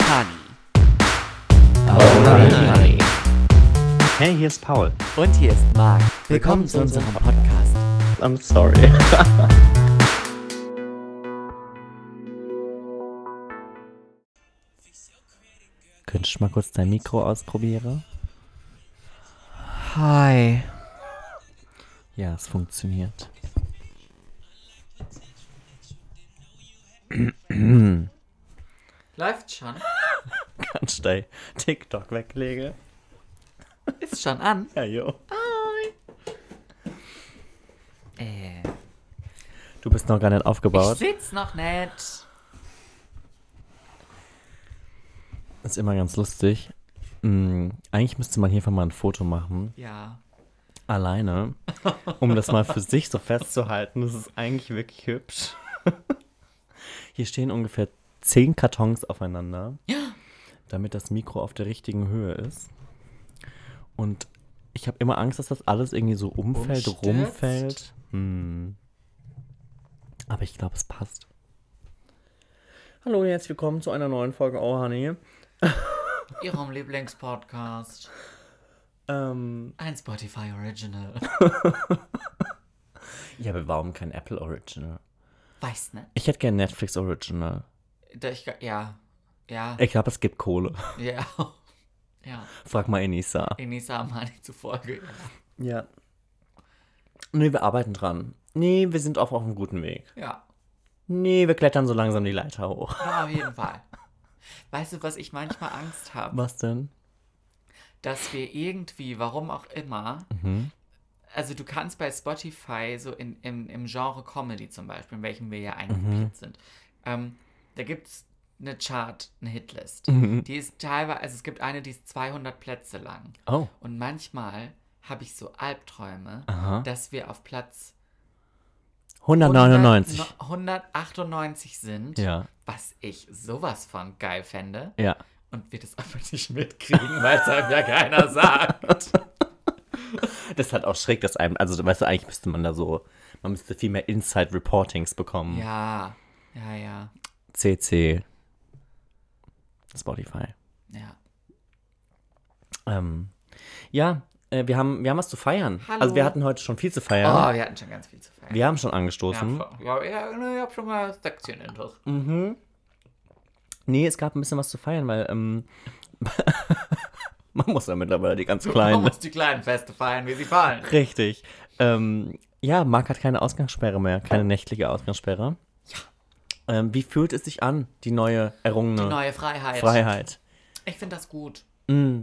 Honey. Honey. Hey, hier ist Paul. Und hier ist Marc. Willkommen zu unserem Podcast. I'm sorry. Könntest du mal kurz dein Mikro ausprobieren? Hi. Ja, es funktioniert. Läuft schon. Kannst du dein TikTok weglegen? Ist schon an. Ja, jo. Äh, Du bist noch gar nicht ich aufgebaut. sitz noch nicht. Ist immer ganz lustig. Mm, eigentlich müsste man hiervon mal ein Foto machen. Ja. Alleine. Um das mal für sich so festzuhalten. Das ist eigentlich wirklich hübsch. Hier stehen ungefähr zehn Kartons aufeinander. Damit das Mikro auf der richtigen Höhe ist. Und ich habe immer Angst, dass das alles irgendwie so umfällt, Umstürzt? rumfällt. Hm. Aber ich glaube, es passt. Hallo und herzlich willkommen zu einer neuen Folge Oh Honey. Ihrem Lieblingspodcast. Ähm, Ein Spotify Original. ja, aber warum kein Apple Original? Weiß nicht. Ich hätte gern Netflix Original. Da ich, ja. Ja. Ich glaube, es gibt Kohle. Ja. Ja. Frag mal Enisa. Enisa Amani zufolge. Ja. Nee, wir arbeiten dran. Nee, wir sind auch auf einem guten Weg. Ja. Nee, wir klettern so langsam die Leiter hoch. Ja, auf jeden Fall. Weißt du, was ich manchmal Angst habe? Was denn? Dass wir irgendwie, warum auch immer, Mhm. also du kannst bei Spotify so in, im, im Genre Comedy zum Beispiel, in welchem wir ja eingegliedert sind, ähm, da gibt es eine Chart, eine Hitlist. Mhm. Die ist teilweise, also es gibt eine, die ist 200 Plätze lang. Oh. Und manchmal habe ich so Albträume, Aha. dass wir auf Platz 199. 100 198 sind, Ja. was ich sowas von geil fände. Ja. Und wir das einfach nicht mitkriegen, weil es einem ja keiner sagt. Das halt auch schräg, dass einem, also weißt du, eigentlich müsste man da so, man müsste viel mehr Inside-Reportings bekommen. Ja, ja, ja, CC. Spotify. ja. Ähm, ja, äh, wir, haben, wir haben was zu feiern. Hallo. Also wir hatten heute schon viel zu Oh, feiern. wir hatten schon ganz viel zu feiern. Wir haben schon ja, angestoßen. schon. ja, ja, ich hab schon mal Sektion intus. Mhm. Nee, es gab ein bisschen was zu feiern, weil ähm, man muss ja mittlerweile die ganz Man kleinen. muss die kleinen Feste feiern, wie sie fallen. Richtig. Ähm, ja, Marc hat keine Ausgangssperre mehr, keine nächtliche Ausgangssperre. Ähm, wie fühlt es sich an, die neue errungene Die neue Freiheit. Freiheit? Ich finde das gut. Mm.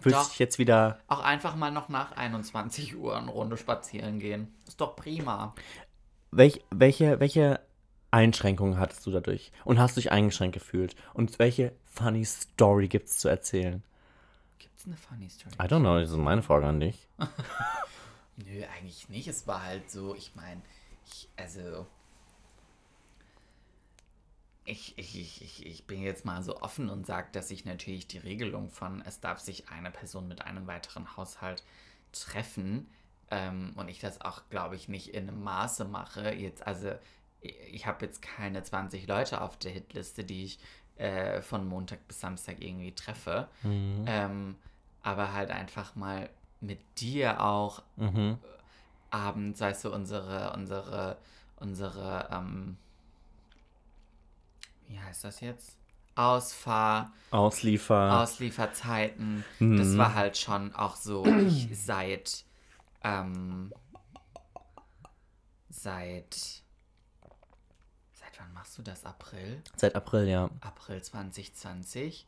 Fühlt Doch. sich jetzt wieder. Auch einfach mal noch nach 21 Uhr eine Runde spazieren gehen. Ist doch prima. Welch, welche, welche Einschränkungen hattest du dadurch? Und hast du dich eingeschränkt gefühlt? Und welche funny Story gibt es zu erzählen? Gibt's eine funny Story? I don't know, das ist meine Frage an dich. Nö, eigentlich nicht. Es war halt so, ich meine, ich, also. Ich, ich, ich, ich, bin jetzt mal so offen und sage, dass ich natürlich die Regelung von, es darf sich eine Person mit einem weiteren Haushalt treffen ähm, und ich das auch, glaube ich, nicht in einem Maße mache. Jetzt, also, ich, habe jetzt keine 20 Leute auf der Hitliste, die ich äh, von Montag bis Samstag irgendwie treffe. Ähm, aber halt einfach mal mit dir auch Mhm. abends, weißt du, unsere, unsere, unsere, ähm, wie heißt das jetzt? Ausfahr, Ausliefer. Auslieferzeiten. Mhm. Das war halt schon auch so, ich seit, ähm, seit, seit wann machst du das? April? Seit April, ja. April 2020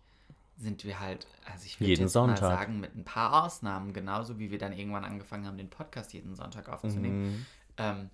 sind wir halt, also ich würde Jeden jetzt mal Sonntag. sagen, mit ein paar Ausnahmen, genauso wie wir dann irgendwann angefangen haben, den Podcast jeden Sonntag aufzunehmen, Mhm. ähm,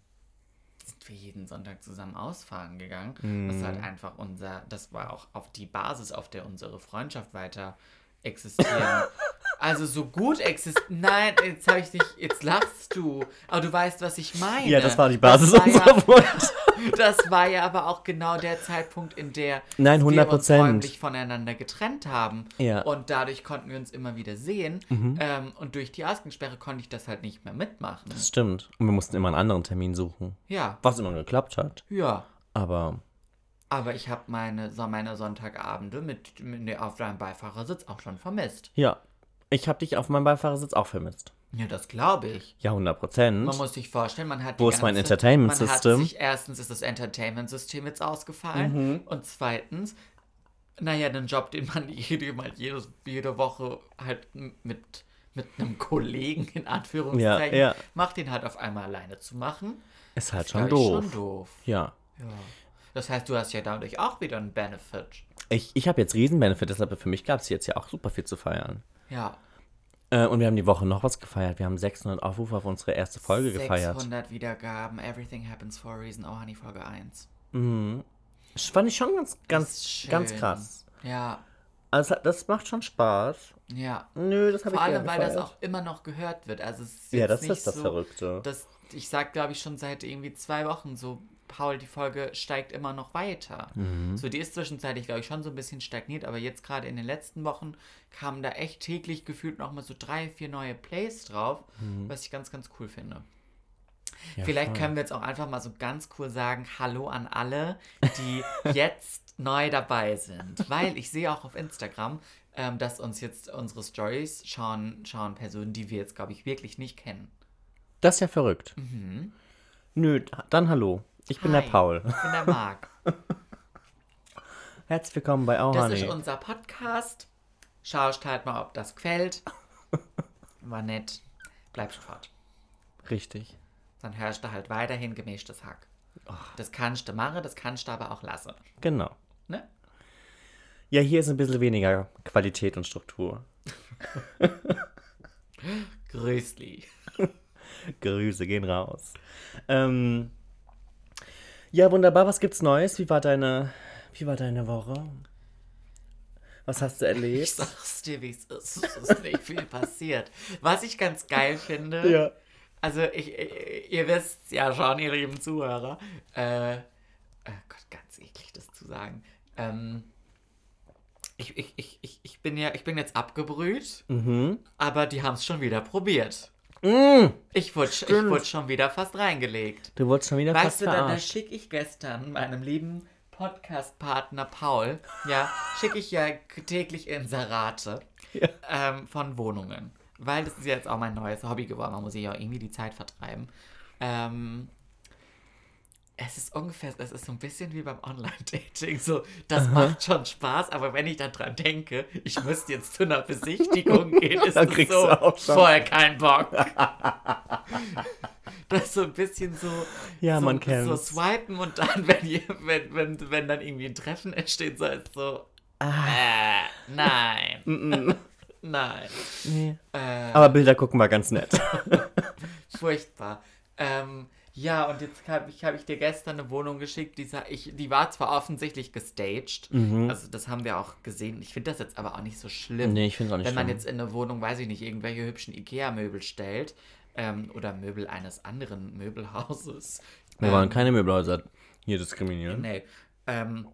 sind wir jeden Sonntag zusammen ausfahren gegangen. Mhm. Was halt einfach unser, das war auch auf die Basis, auf der unsere Freundschaft weiter existieren. also so gut existiert. Nein, jetzt habe ich dich, jetzt lachst du. Aber du weißt, was ich meine. Ja, das war die Basis Das war unserer ja, Freundschaft. Das war ja aber auch genau der Zeitpunkt, in der Nein, wir 100 uns Prozent. räumlich voneinander getrennt haben. Ja. Und dadurch konnten wir uns immer wieder sehen. Mhm. Ähm, und durch die Ausgangssperre konnte ich das halt nicht mehr mitmachen. Das stimmt. Und wir mussten immer einen anderen Termin suchen. Ja, Was immer geklappt hat. ja. Aber Aber ich habe meine, meine Sonntagabende mit, mit auf deinem Beifahrersitz auch schon vermisst. Ja. Ich habe dich auf meinem Beifahrersitz auch vermisst. Ja, das glaube ich. Ja, 100 Prozent. Man muss sich vorstellen, man hat Wo die ist mein ganze- Entertainment man System? Hat sich, erstens ist das Entertainment-System jetzt ausgefallen Mhm. und zweitens, naja, den Job, den man jede, mal jede, jede Woche halt mit, mit einem Kollegen in Anführungszeichen Ja, ja. macht, den halt auf einmal alleine zu machen. Ist halt schon doof. Schon doof. Ja. Ja. Das heißt, du hast ja dadurch auch wieder einen Benefit. Ich, ich habe jetzt Riesenbenefit, deshalb für mich gab es jetzt ja auch super viel zu feiern. Ja. Äh, und wir haben die Woche noch was gefeiert. Wir haben 600 Aufrufe auf unsere erste Folge gefeiert. 600 Wiedergaben, Everything Happens for a Reason, Oh Honey, Folge 1. Das fand ich schon ganz, ganz, ganz krass. Ja, Also das macht schon Spaß. ja. Nö, das habe ich Vor allem, weil das gefeiert. auch immer noch gehört wird. Also es ist Ja, jetzt das nicht ist das so, Verrückte. Das, ich sag, glaube ich, schon seit irgendwie zwei Wochen so, Paul, die Folge steigt immer noch weiter. Mhm. So, die ist zwischenzeitlich, glaube ich, schon so ein bisschen stagniert, aber jetzt gerade in den letzten Wochen kamen da echt täglich gefühlt noch mal so drei, vier neue Plays drauf, was ich ganz, ganz cool finde. Mhm. Ja, Vielleicht voll. können wir jetzt auch einfach mal so ganz cool sagen, Hallo an alle, die jetzt neu dabei sind. Weil ich sehe auch auf Instagram, ähm, dass uns jetzt unsere Stories schauen, schauen Personen, die wir jetzt, glaube ich, wirklich nicht kennen. Das ist ja verrückt. Nö, dann hallo. Ich bin. Hi, der Paul. Ich bin der Marc. Herzlich willkommen bei Oh Das ist Honey. unser Podcast. Schaust halt mal, ob das gefällt. War nett. Bleib sofort. Richtig. Dann hörst du halt weiterhin gemischtes Hack. Das kannst du machen, das kannst du aber auch lassen. Genau. Ne? Ja, hier ist ein bisschen weniger Qualität und Struktur. Grüßli. Grüße gehen raus. Ähm, ja, wunderbar. Was gibt's Neues? Wie war deine, wie war deine Woche? Was hast du Ich erlebt? sag's dir, wie es ist. Es ist nicht viel passiert. Was ich ganz geil finde, Ja. also ich, ich, ihr wisst ja schon, ihr lieben Zuhörer, äh, oh Gott, ganz eklig das zu sagen. Ähm, ich, ich, ich, ich, ich, bin ja, ich bin jetzt abgebrüht, Mhm. aber die haben es schon wieder probiert. Mm, Ich wurde, ich wurde schon wieder fast reingelegt. du wurdest schon wieder Weißt fast du, da, da verarscht. schicke ich gestern meinem lieben Podcast-Partner Paul, ja, schicke ich ja täglich Inserate Ja. ähm, von Wohnungen. Weil das ist jetzt auch mein neues Hobby geworden. Man muss sich ja auch irgendwie die Zeit vertreiben. Ähm, es ist ungefähr, es ist so ein bisschen wie beim Online-Dating. So, das macht schon Spaß, aber wenn ich dann dran denke, ich müsste jetzt zu einer Besichtigung gehen, ist Dann das kriegst so du auch schon- voll kein Bock. das ist so ein bisschen so, Ja, so, man so kennt's. swipen und dann, wenn, ihr, wenn, wenn, wenn dann irgendwie ein Treffen entsteht, so ist so, Ah. äh, nein, Mm, nein. Nee. Äh, Aber Bilder gucken war ganz nett. Furchtbar. Ähm, ja, und jetzt habe ich, hab ich dir gestern eine Wohnung geschickt, die, sa- ich, die war zwar offensichtlich gestaged, Mhm. also das haben wir auch gesehen. Ich finde das jetzt aber auch nicht so schlimm. Nee, ich finde auch nicht Wenn man schlimm. jetzt in eine Wohnung, weiß ich nicht, irgendwelche hübschen Ikea-Möbel stellt ähm, oder Möbel eines anderen Möbelhauses. Wir wollen ähm, keine Möbelhäuser hier diskriminieren. Nee. Ähm,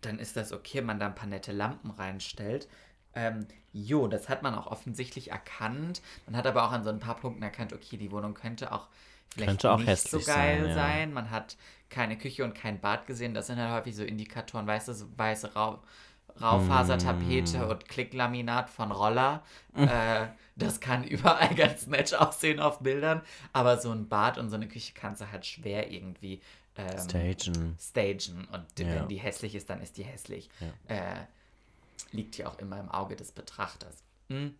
dann ist das okay, wenn man da ein paar nette Lampen reinstellt. Ähm, jo, das hat man auch offensichtlich erkannt. Man hat aber auch an so ein paar Punkten erkannt, okay, die Wohnung könnte auch vielleicht Könnte auch nicht hässlich so geil sein, sein, ja. Man hat keine Küche und kein Bad gesehen. Das sind halt häufig so Indikatoren, weißt du, so weiße Rau Raufasertapete Mm. und Klicklaminat von Roller. äh, das kann überall ganz nett aussehen auf Bildern. Aber so ein Bad und so eine Küche kannst du halt schwer irgendwie ähm, Stagen. stagen und Ja. wenn die hässlich ist, dann ist die hässlich. Äh, liegt ja auch immer im Auge des Betrachters. Hm?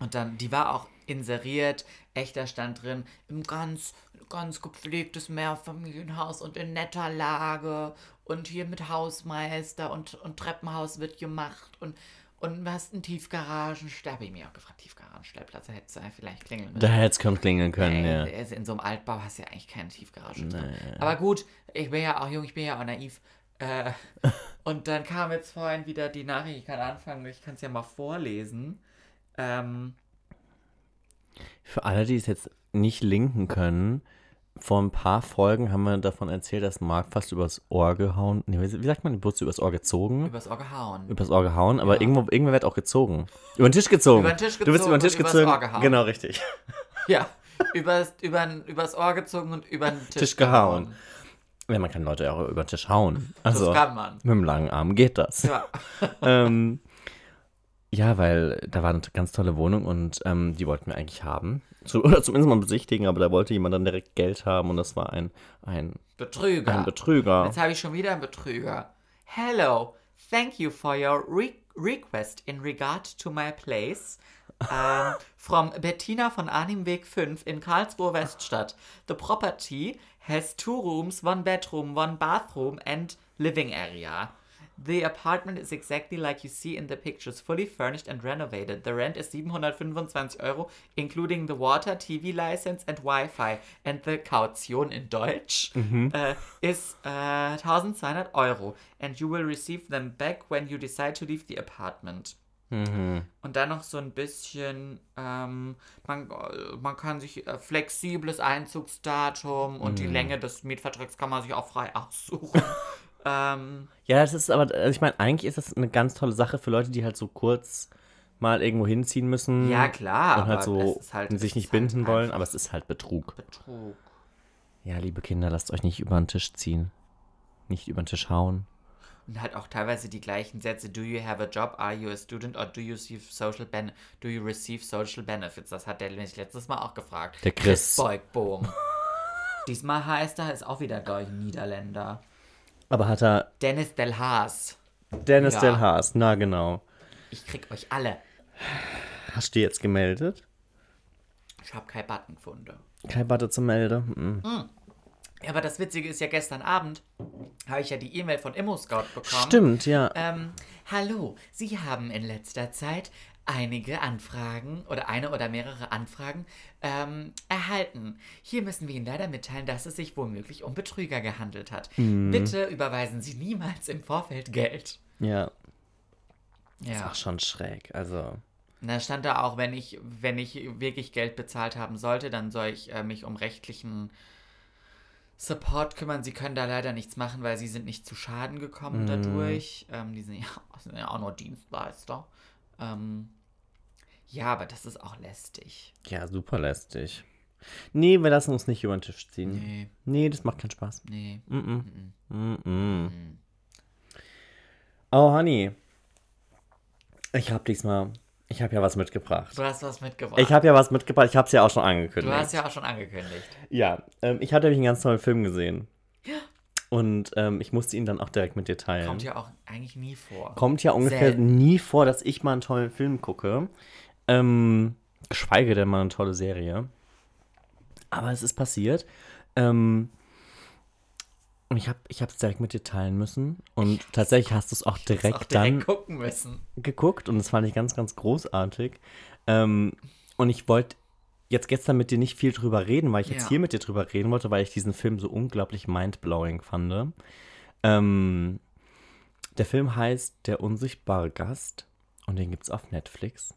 Und dann, die war auch inseriert, echter stand drin, im ganz, ganz gepflegtes Mehrfamilienhaus und in netter Lage und hier mit Hausmeister und, und Treppenhaus wird gemacht und, und du hast einen Tiefgaragenstellplatz. Da habe ich mich auch gefragt, Tiefgaragenstellplatz, da hättest du vielleicht klingeln müssen. Da hätte es kaum klingeln können, ja. Also in so einem Altbau hast du ja eigentlich keine Tiefgarage drin. Aber gut, ich bin ja auch jung, ich bin ja auch naiv. Äh, und dann kam jetzt vorhin wieder die Nachricht, ich kann anfangen, ich kann es ja mal vorlesen. Ähm, Für alle, die es jetzt nicht linken können, vor ein paar Folgen haben wir davon erzählt, dass Marc fast übers Ohr gehauen. Nee, wie sagt man, wurdest du übers Ohr gezogen? übers Ohr gehauen. Übers Ohr gehauen, aber Ja. irgendwo, irgendwer wird auch gezogen. Über den Tisch gezogen. Über den Tisch Du bist über den Tisch gezogen gezogen. übers Ohr gehauen. Genau, richtig. Ja, übers, übern, übers Ohr gezogen und über den Tisch, Tisch gehauen. Wenn man kann Leute auch über den Tisch hauen. Also das kann man. mit dem langen Arm geht das. Ja. ähm, ja, weil da war eine ganz tolle Wohnung und ähm, die wollten wir eigentlich haben. Zu, oder zumindest mal besichtigen, aber da wollte jemand dann direkt Geld haben und das war ein, ein, Betrüger. ein Betrüger. Jetzt habe ich schon wieder einen Betrüger. Hello, thank you for your re request in regard to my place. Um, from Bettina von Arnimweg 5 in Karlsruhe Weststadt. The property has two rooms, one bedroom, one bathroom and living area. The apartment is exactly like you see in the pictures, fully furnished and renovated. The rent is 725 Euro, including the water, TV license and Wi-Fi. And the Kaution in Deutsch uh, is uh, 1200 Euro. And you will receive them back when you decide to leave the apartment. Und dann noch so ein bisschen, ähm, man, man kann sich äh, flexibles Einzugsdatum und die Länge des Mietvertrags kann man sich auch frei aussuchen. Ähm, Ja, das ist aber, also ich meine, eigentlich ist das eine ganz tolle Sache für Leute, die halt so kurz mal irgendwo hinziehen müssen. ja, klar. Und halt aber so es ist halt, sich nicht halt binden wollen, einfach aber es ist halt Betrug. Betrug. Ja, liebe Kinder, lasst euch nicht über den Tisch ziehen. Nicht über den Tisch hauen. Und halt auch teilweise die gleichen Sätze. Do you have a job? Are you a student? Or do you receive social, ben do you receive social benefits? Das hat der mich letztes Mal auch gefragt. Der Chris. Beugbohm. Diesmal heißt er, ist auch wieder, glaube ich, Niederländer. Aber hat er Dennis Del Haas. Dennis Ja. Del Haas, na genau. Ich krieg euch alle. Hast du jetzt gemeldet? Ich habe keinen Button gefunden. Kein Button zu melden. Mhm. Ja, aber das Witzige ist ja, gestern Abend habe ich ja die E-Mail von ImmoScout bekommen. Stimmt, ja. Ähm, hallo, Sie haben in letzter Zeit einige Anfragen oder eine oder mehrere Anfragen ähm, erhalten. Hier müssen wir Ihnen leider mitteilen, dass es sich womöglich um Betrüger gehandelt hat. Bitte überweisen Sie niemals im Vorfeld Geld. Ja. Ja. Ach, schon schräg. Also. Da stand da auch, wenn ich, wenn ich wirklich Geld bezahlt haben sollte, dann soll ich äh, mich um rechtlichen Support kümmern. Sie können da leider nichts machen, weil sie sind nicht zu Schaden gekommen dadurch. Ähm, die sind ja, sind ja auch nur Dienstleister. Ähm, ja, aber das ist auch lästig. Ja, super lästig. Nee, wir lassen uns nicht über den Tisch ziehen. Nee, Nee, das macht keinen Spaß. nee. Mm -mm. Mm Oh, Honey. Ich habe diesmal. Ich habe ja was mitgebracht. Du hast was mitgebracht. Ich habe ja was mitgebracht. Ich habe es ja auch schon du angekündigt. hast ja auch schon angekündigt. Ja, ähm, ich hatte nämlich einen ganz tollen Film gesehen. Und ähm, ich musste ihn dann auch direkt mit dir teilen. Kommt ja auch eigentlich nie vor. Kommt ja ungefähr Selten. nie vor, dass ich mal einen tollen Film gucke. Ähm, geschweige denn mal eine tolle Serie. Aber es ist passiert. Ähm, und ich habe es ich hab's direkt mit dir teilen müssen. Und tatsächlich hast du es auch direkt, auch direkt dann geguckt. Und das fand ich ganz, ganz großartig. Ähm, und ich wollte jetzt gestern mit dir nicht viel drüber reden, weil ich jetzt Ja. hier mit dir drüber reden wollte, weil ich diesen Film so unglaublich mindblowing fand. Ähm, der Film heißt Der unsichtbare Gast und den gibt es auf Netflix.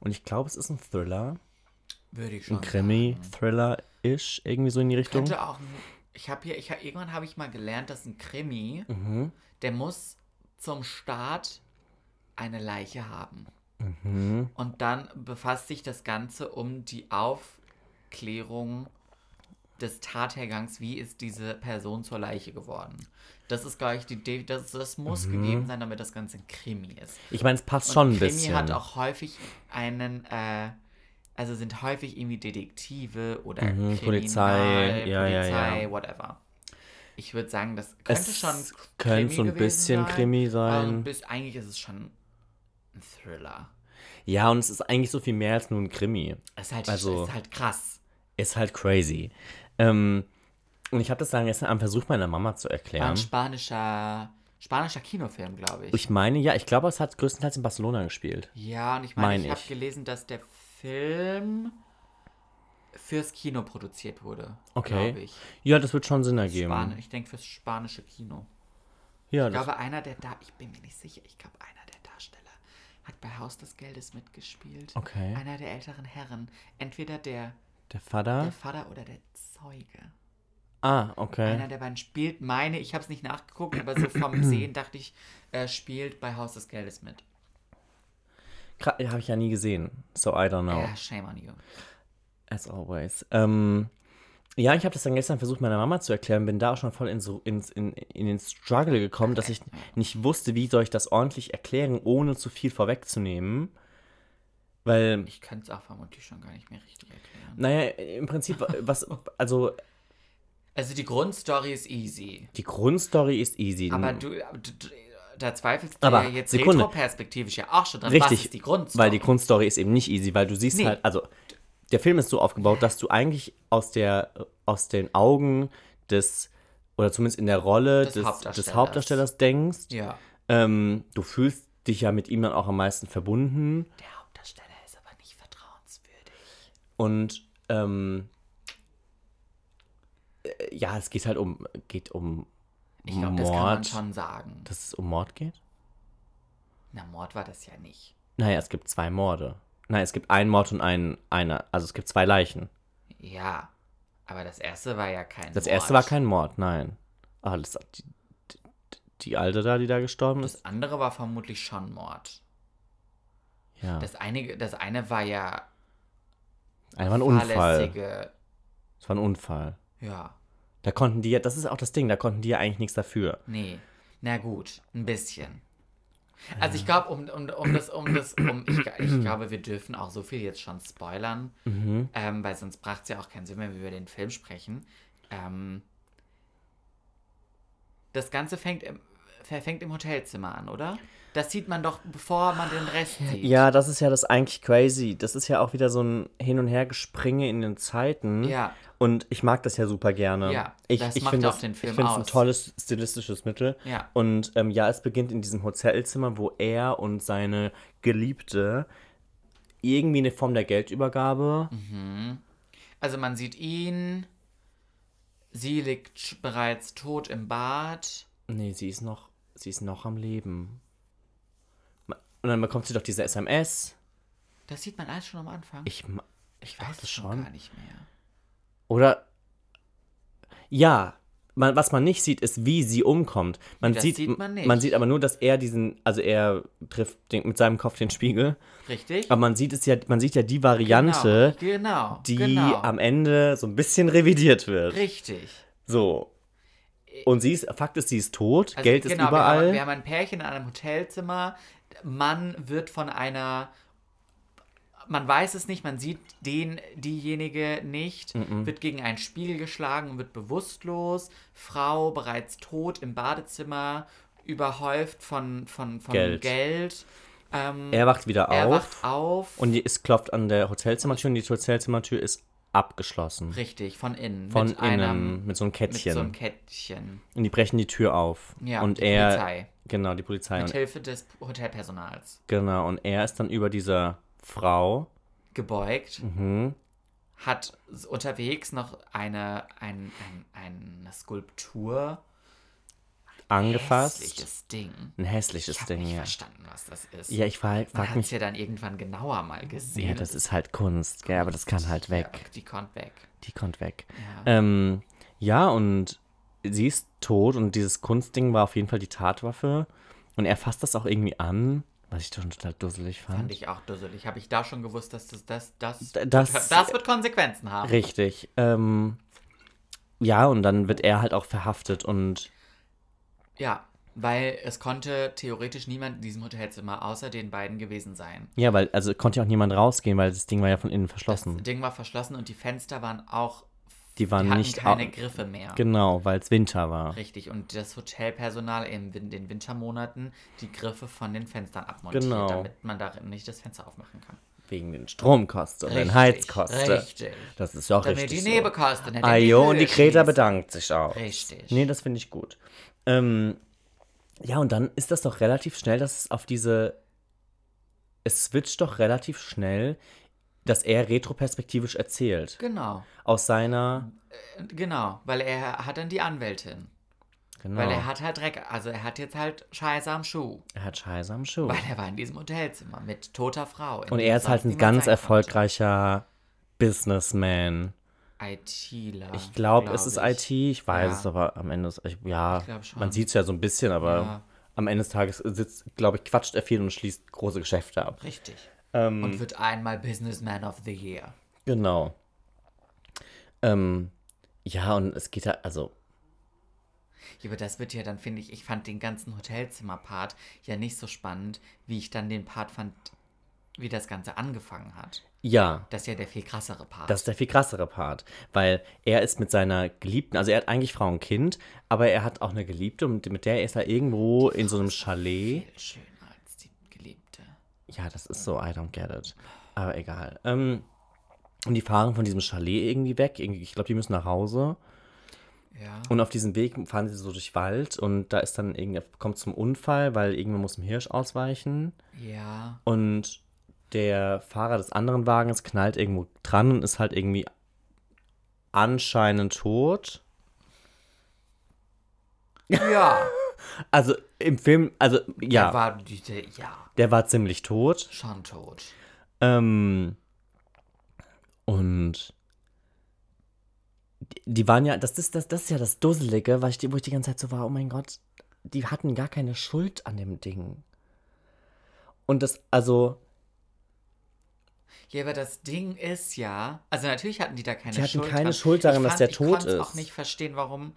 Und ich glaube, es ist ein Thriller, Würde ich schon. ein Krimi, Thriller-ish, irgendwie so in die Richtung. Könnte auch. Ich habe hier, ich hab, irgendwann habe ich mal gelernt, dass ein Krimi, Mhm. der muss zum Start eine Leiche haben. Mhm. Und dann befasst sich das Ganze um die Aufklärung des Tathergangs, wie ist diese Person zur Leiche geworden. Das ist, glaube ich, die Idee, das, das muss gegeben sein, damit das Ganze ein Krimi ist. Ich meine, es passt Und Mhm. schon ein Krimi bisschen. hat auch häufig einen, äh, also sind häufig irgendwie Detektive oder Mhm, Kriminal, Polizei, ja, ja, Polizei, ja. whatever. Ich würde sagen, das könnte Es schon könnte so ein bisschen Krimi aber sein. Bis, eigentlich ist es schon ein Thriller. ja, und es ist eigentlich so viel mehr als nur ein Krimi. Es ist halt, Also- es ist halt krass. Ist halt crazy. Ähm, und ich habe das dann gestern am Versuch meiner Mama zu War erklären. ein spanischer, spanischer Kinofilm, glaube ich. Ich meine, ja, ich glaube, es hat größtenteils in Barcelona gespielt. Ja, und ich meine, Mein ich habe ich. gelesen, dass der Film fürs Kino produziert wurde. Okay. Ja, das wird schon Sinn ergeben. Span ich denke fürs spanische Kino. Ja, Ich glaube, einer der da, ich bin mir nicht sicher, ich glaube, einer hat bei Haus des Geldes mitgespielt. Okay. Einer der älteren Herren. Entweder der, der Vater. der Vater oder der Zeuge. ah, okay. Einer der beiden spielt, meine, ich habe es nicht nachgeguckt, aber so vom Sehen dachte ich, er spielt bei Haus des Geldes mit. Habe ich ja nie gesehen. So I don't know. Ja, shame on you. As always. Ähm, Ja, ich habe das dann gestern versucht, meiner Mama zu erklären, bin da auch schon voll in, so, ins, in, in den Struggle gekommen, dass ich nicht wusste, wie soll ich das ordentlich erklären, ohne zu viel vorwegzunehmen. Weil, Ich könnte es auch vermutlich schon gar nicht mehr richtig erklären. naja, im Prinzip, was, also Also die Grundstory ist easy. die Grundstory ist easy. Aber du, du, du da zweifelst du Aber ja jetzt Sekunde. retroperspektivisch ja auch schon dran. Richtig, Was ist die Grundstory? weil die Grundstory ist eben nicht easy, weil du siehst Nee. halt, also der Film ist so aufgebaut, dass du eigentlich aus der aus den Augen des oder zumindest in der Rolle Des des, des Hauptdarstellers. Hauptdarstellers, denkst. Ja. Ähm, du fühlst dich ja mit ihm dann auch am meisten verbunden Der Hauptdarsteller ist aber nicht vertrauenswürdig. und ähm, äh, ja, es geht halt um geht um Ich glaube, das kann man schon sagen. dass es um Mord geht. Na, Mord war das ja nicht. Naja, es gibt zwei Morde. Nein, es gibt einen Mord und einen einer, also es gibt zwei Leichen. Ja. Aber das erste war ja kein Das Mord. erste war kein Mord, nein. Ah, das, die, die, die Alte da, die da gestorben ist? Das andere war vermutlich schon Mord. Ja. Das eine, das eine war ja Ein war ein Unfall. Das war ein Unfall. Ja. Da konnten die ja, das ist auch das Ding, da konnten die ja eigentlich nichts dafür. Nee. Na gut, ein bisschen. Also ich glaube, um, um, um das, um das, um, ich, ich glaube, wir dürfen auch so viel jetzt schon spoilern, Mhm. ähm, weil sonst bracht es ja auch keinen Sinn mehr, wenn wir über den Film sprechen. Ähm, das Ganze fängt im, fängt im Hotelzimmer an, oder? Das sieht man doch, bevor man den Rest sieht. Ja, das ist ja das eigentlich crazy. Das ist ja auch wieder so ein Hin- und Hergespringe in den Zeiten. Ja. Und ich mag das ja super gerne. Ja, ich, das ich macht finde auch das, den Film ich finde es ein aus. tolles stilistisches Mittel. Ja. Und ähm, ja, es beginnt in diesem Hotelzimmer, wo er und seine Geliebte irgendwie eine Form der Geldübergabe. Mhm. Also man sieht ihn, sie liegt bereits tot im Bad. Nee, sie ist noch, sie ist noch am Leben. Und dann bekommt sie doch diese SMS. Das sieht man alles schon am Anfang. Ich, ich weiß es es schon. gar nicht mehr. Oder ja, man, was man nicht sieht, ist, wie sie umkommt. Man Das sieht, sieht man nicht. man sieht aber nur, dass er diesen, also er trifft den, mit seinem Kopf den Spiegel. Richtig? Aber man sieht es ja, man sieht ja die Variante, Genau, genau. die genau. am Ende so ein bisschen revidiert wird. Richtig. So. Und sie ist, Fakt ist, sie ist tot, Also, Geld ist genau, überall. Wir haben, wir haben ein Pärchen in einem Hotelzimmer. Mann wird von einer. Man weiß es nicht, man sieht den, diejenige nicht, wird gegen einen Spiegel geschlagen und wird bewusstlos. Frau bereits tot im Badezimmer, überhäuft von, von, von Geld. Geld. Ähm, er wacht wieder er auf wacht auf. und es klopft an der Hotelzimmertür und die Hotelzimmertür ist abgeschlossen. richtig, von innen. Von mit innen, einem, mit so einem mit Kettchen. so einem Kettchen. und die brechen die Tür auf. Ja, und die er, Polizei. genau, die Polizei. Mit Hilfe des Hotelpersonals. genau, und er ist dann über dieser Frau. gebeugt, Mhm. hat unterwegs noch eine, ein, ein, eine Skulptur. Angefasst. Hässliches Ding. Ein hässliches Ich habe Ding, nicht ja. verstanden, was das ist. Ja, ich frage Man frag es mich. ja dann irgendwann genauer mal gesehen. Ja, das ist halt Kunst, gell, aber das kann halt weg. Ja, die kommt weg. Die kommt weg. Ja. Ähm, ja, und sie ist tot und dieses Kunstding war auf jeden Fall die Tatwaffe. Und er fasst das auch irgendwie an, was ich schon total dusselig fand. Fand ich auch dusselig. Habe ich da schon gewusst, dass das, das, das, das- das wird Konsequenzen haben. Richtig. Ähm, ja, und dann wird er halt auch verhaftet und Ja, weil es konnte theoretisch niemand in diesem Hotelzimmer außer den beiden gewesen sein. ja, weil, also konnte ja auch niemand rausgehen, weil das Ding war ja von innen Das verschlossen. Ding war verschlossen und die Fenster waren auch. Die waren die nicht keine Griffe mehr. Genau, weil es Winter war. Richtig, und das Hotelpersonal in den Wintermonaten die Griffe von den Fenstern abmontiert, Genau. damit man darin nicht das Fenster aufmachen kann. Wegen den Stromkosten und den Heizkosten. Richtig. Das ist ja auch Damit richtig. die so. Nebenkosten nicht in Ajo, und die schießen. bedankt sich auch. Richtig. Nee, das finde ich gut. Ähm, ja, und dann ist das doch relativ schnell, dass es auf diese. Es switcht doch relativ schnell, dass er retroperspektivisch erzählt. Genau, Aus seiner. äh, genau, weil er hat dann die Anwältin. Genau. Weil er hat halt Dreck, also er hat jetzt halt Scheiße am Schuh. er hat Scheiße am Schuh. Weil er war in diesem Hotelzimmer mit toter Frau. Und er ist halt ein ganz erfolgreicher Businessman. ITler. Ich glaube, glaub es ist ich. IT. Ich weiß Ja. es aber am Ende. Ist, ich, ja, Ich man sieht es ja so ein bisschen, aber Ja. am Ende des Tages sitzt, glaube ich, quatscht er viel und schließt große Geschäfte ab. Richtig. Ähm, Und wird einmal Businessman of the Year. Genau. Ähm, Ja, und es geht ja, also, Ja, aber das wird ja dann, finde ich, ich fand den ganzen Hotelzimmer-Part ja nicht so spannend, wie ich dann den Part fand, wie das Ganze angefangen hat. Ja, Das ist ja der viel krassere Part. das ist der viel krassere Part. Weil er ist mit seiner Geliebten, also er hat eigentlich Frau und Kind, aber er hat auch eine Geliebte und mit der ist er irgendwo in so einem Chalet. viel schöner als die Geliebte. Ja, das ist so, I don't get it. Aber egal. Ähm, und die fahren von diesem Chalet irgendwie weg. Ich glaube, die müssen nach Hause. Ja. Und auf diesem Weg fahren sie so durch Wald und da ist dann irgendwie, kommt zum Unfall, weil irgendwann muss ein Hirsch ausweichen. Ja. Und der Fahrer des anderen Wagens knallt irgendwo dran und ist halt irgendwie anscheinend tot. Ja. Also im Film, also ja, Der war, der, ja, der war ziemlich tot. schon tot. Ähm, und die, waren ja, das ist, das, das ist ja das Dusselige, weil ich die, wo ich die ganze Zeit so war, oh mein Gott, die hatten gar keine Schuld an dem Ding. Und das, also, Ja, aber das Ding ist ja, also natürlich hatten die da keine Die hatten Schuld. keine. Schuld daran, ich dass der ich tot ist. auch nicht verstehen, warum.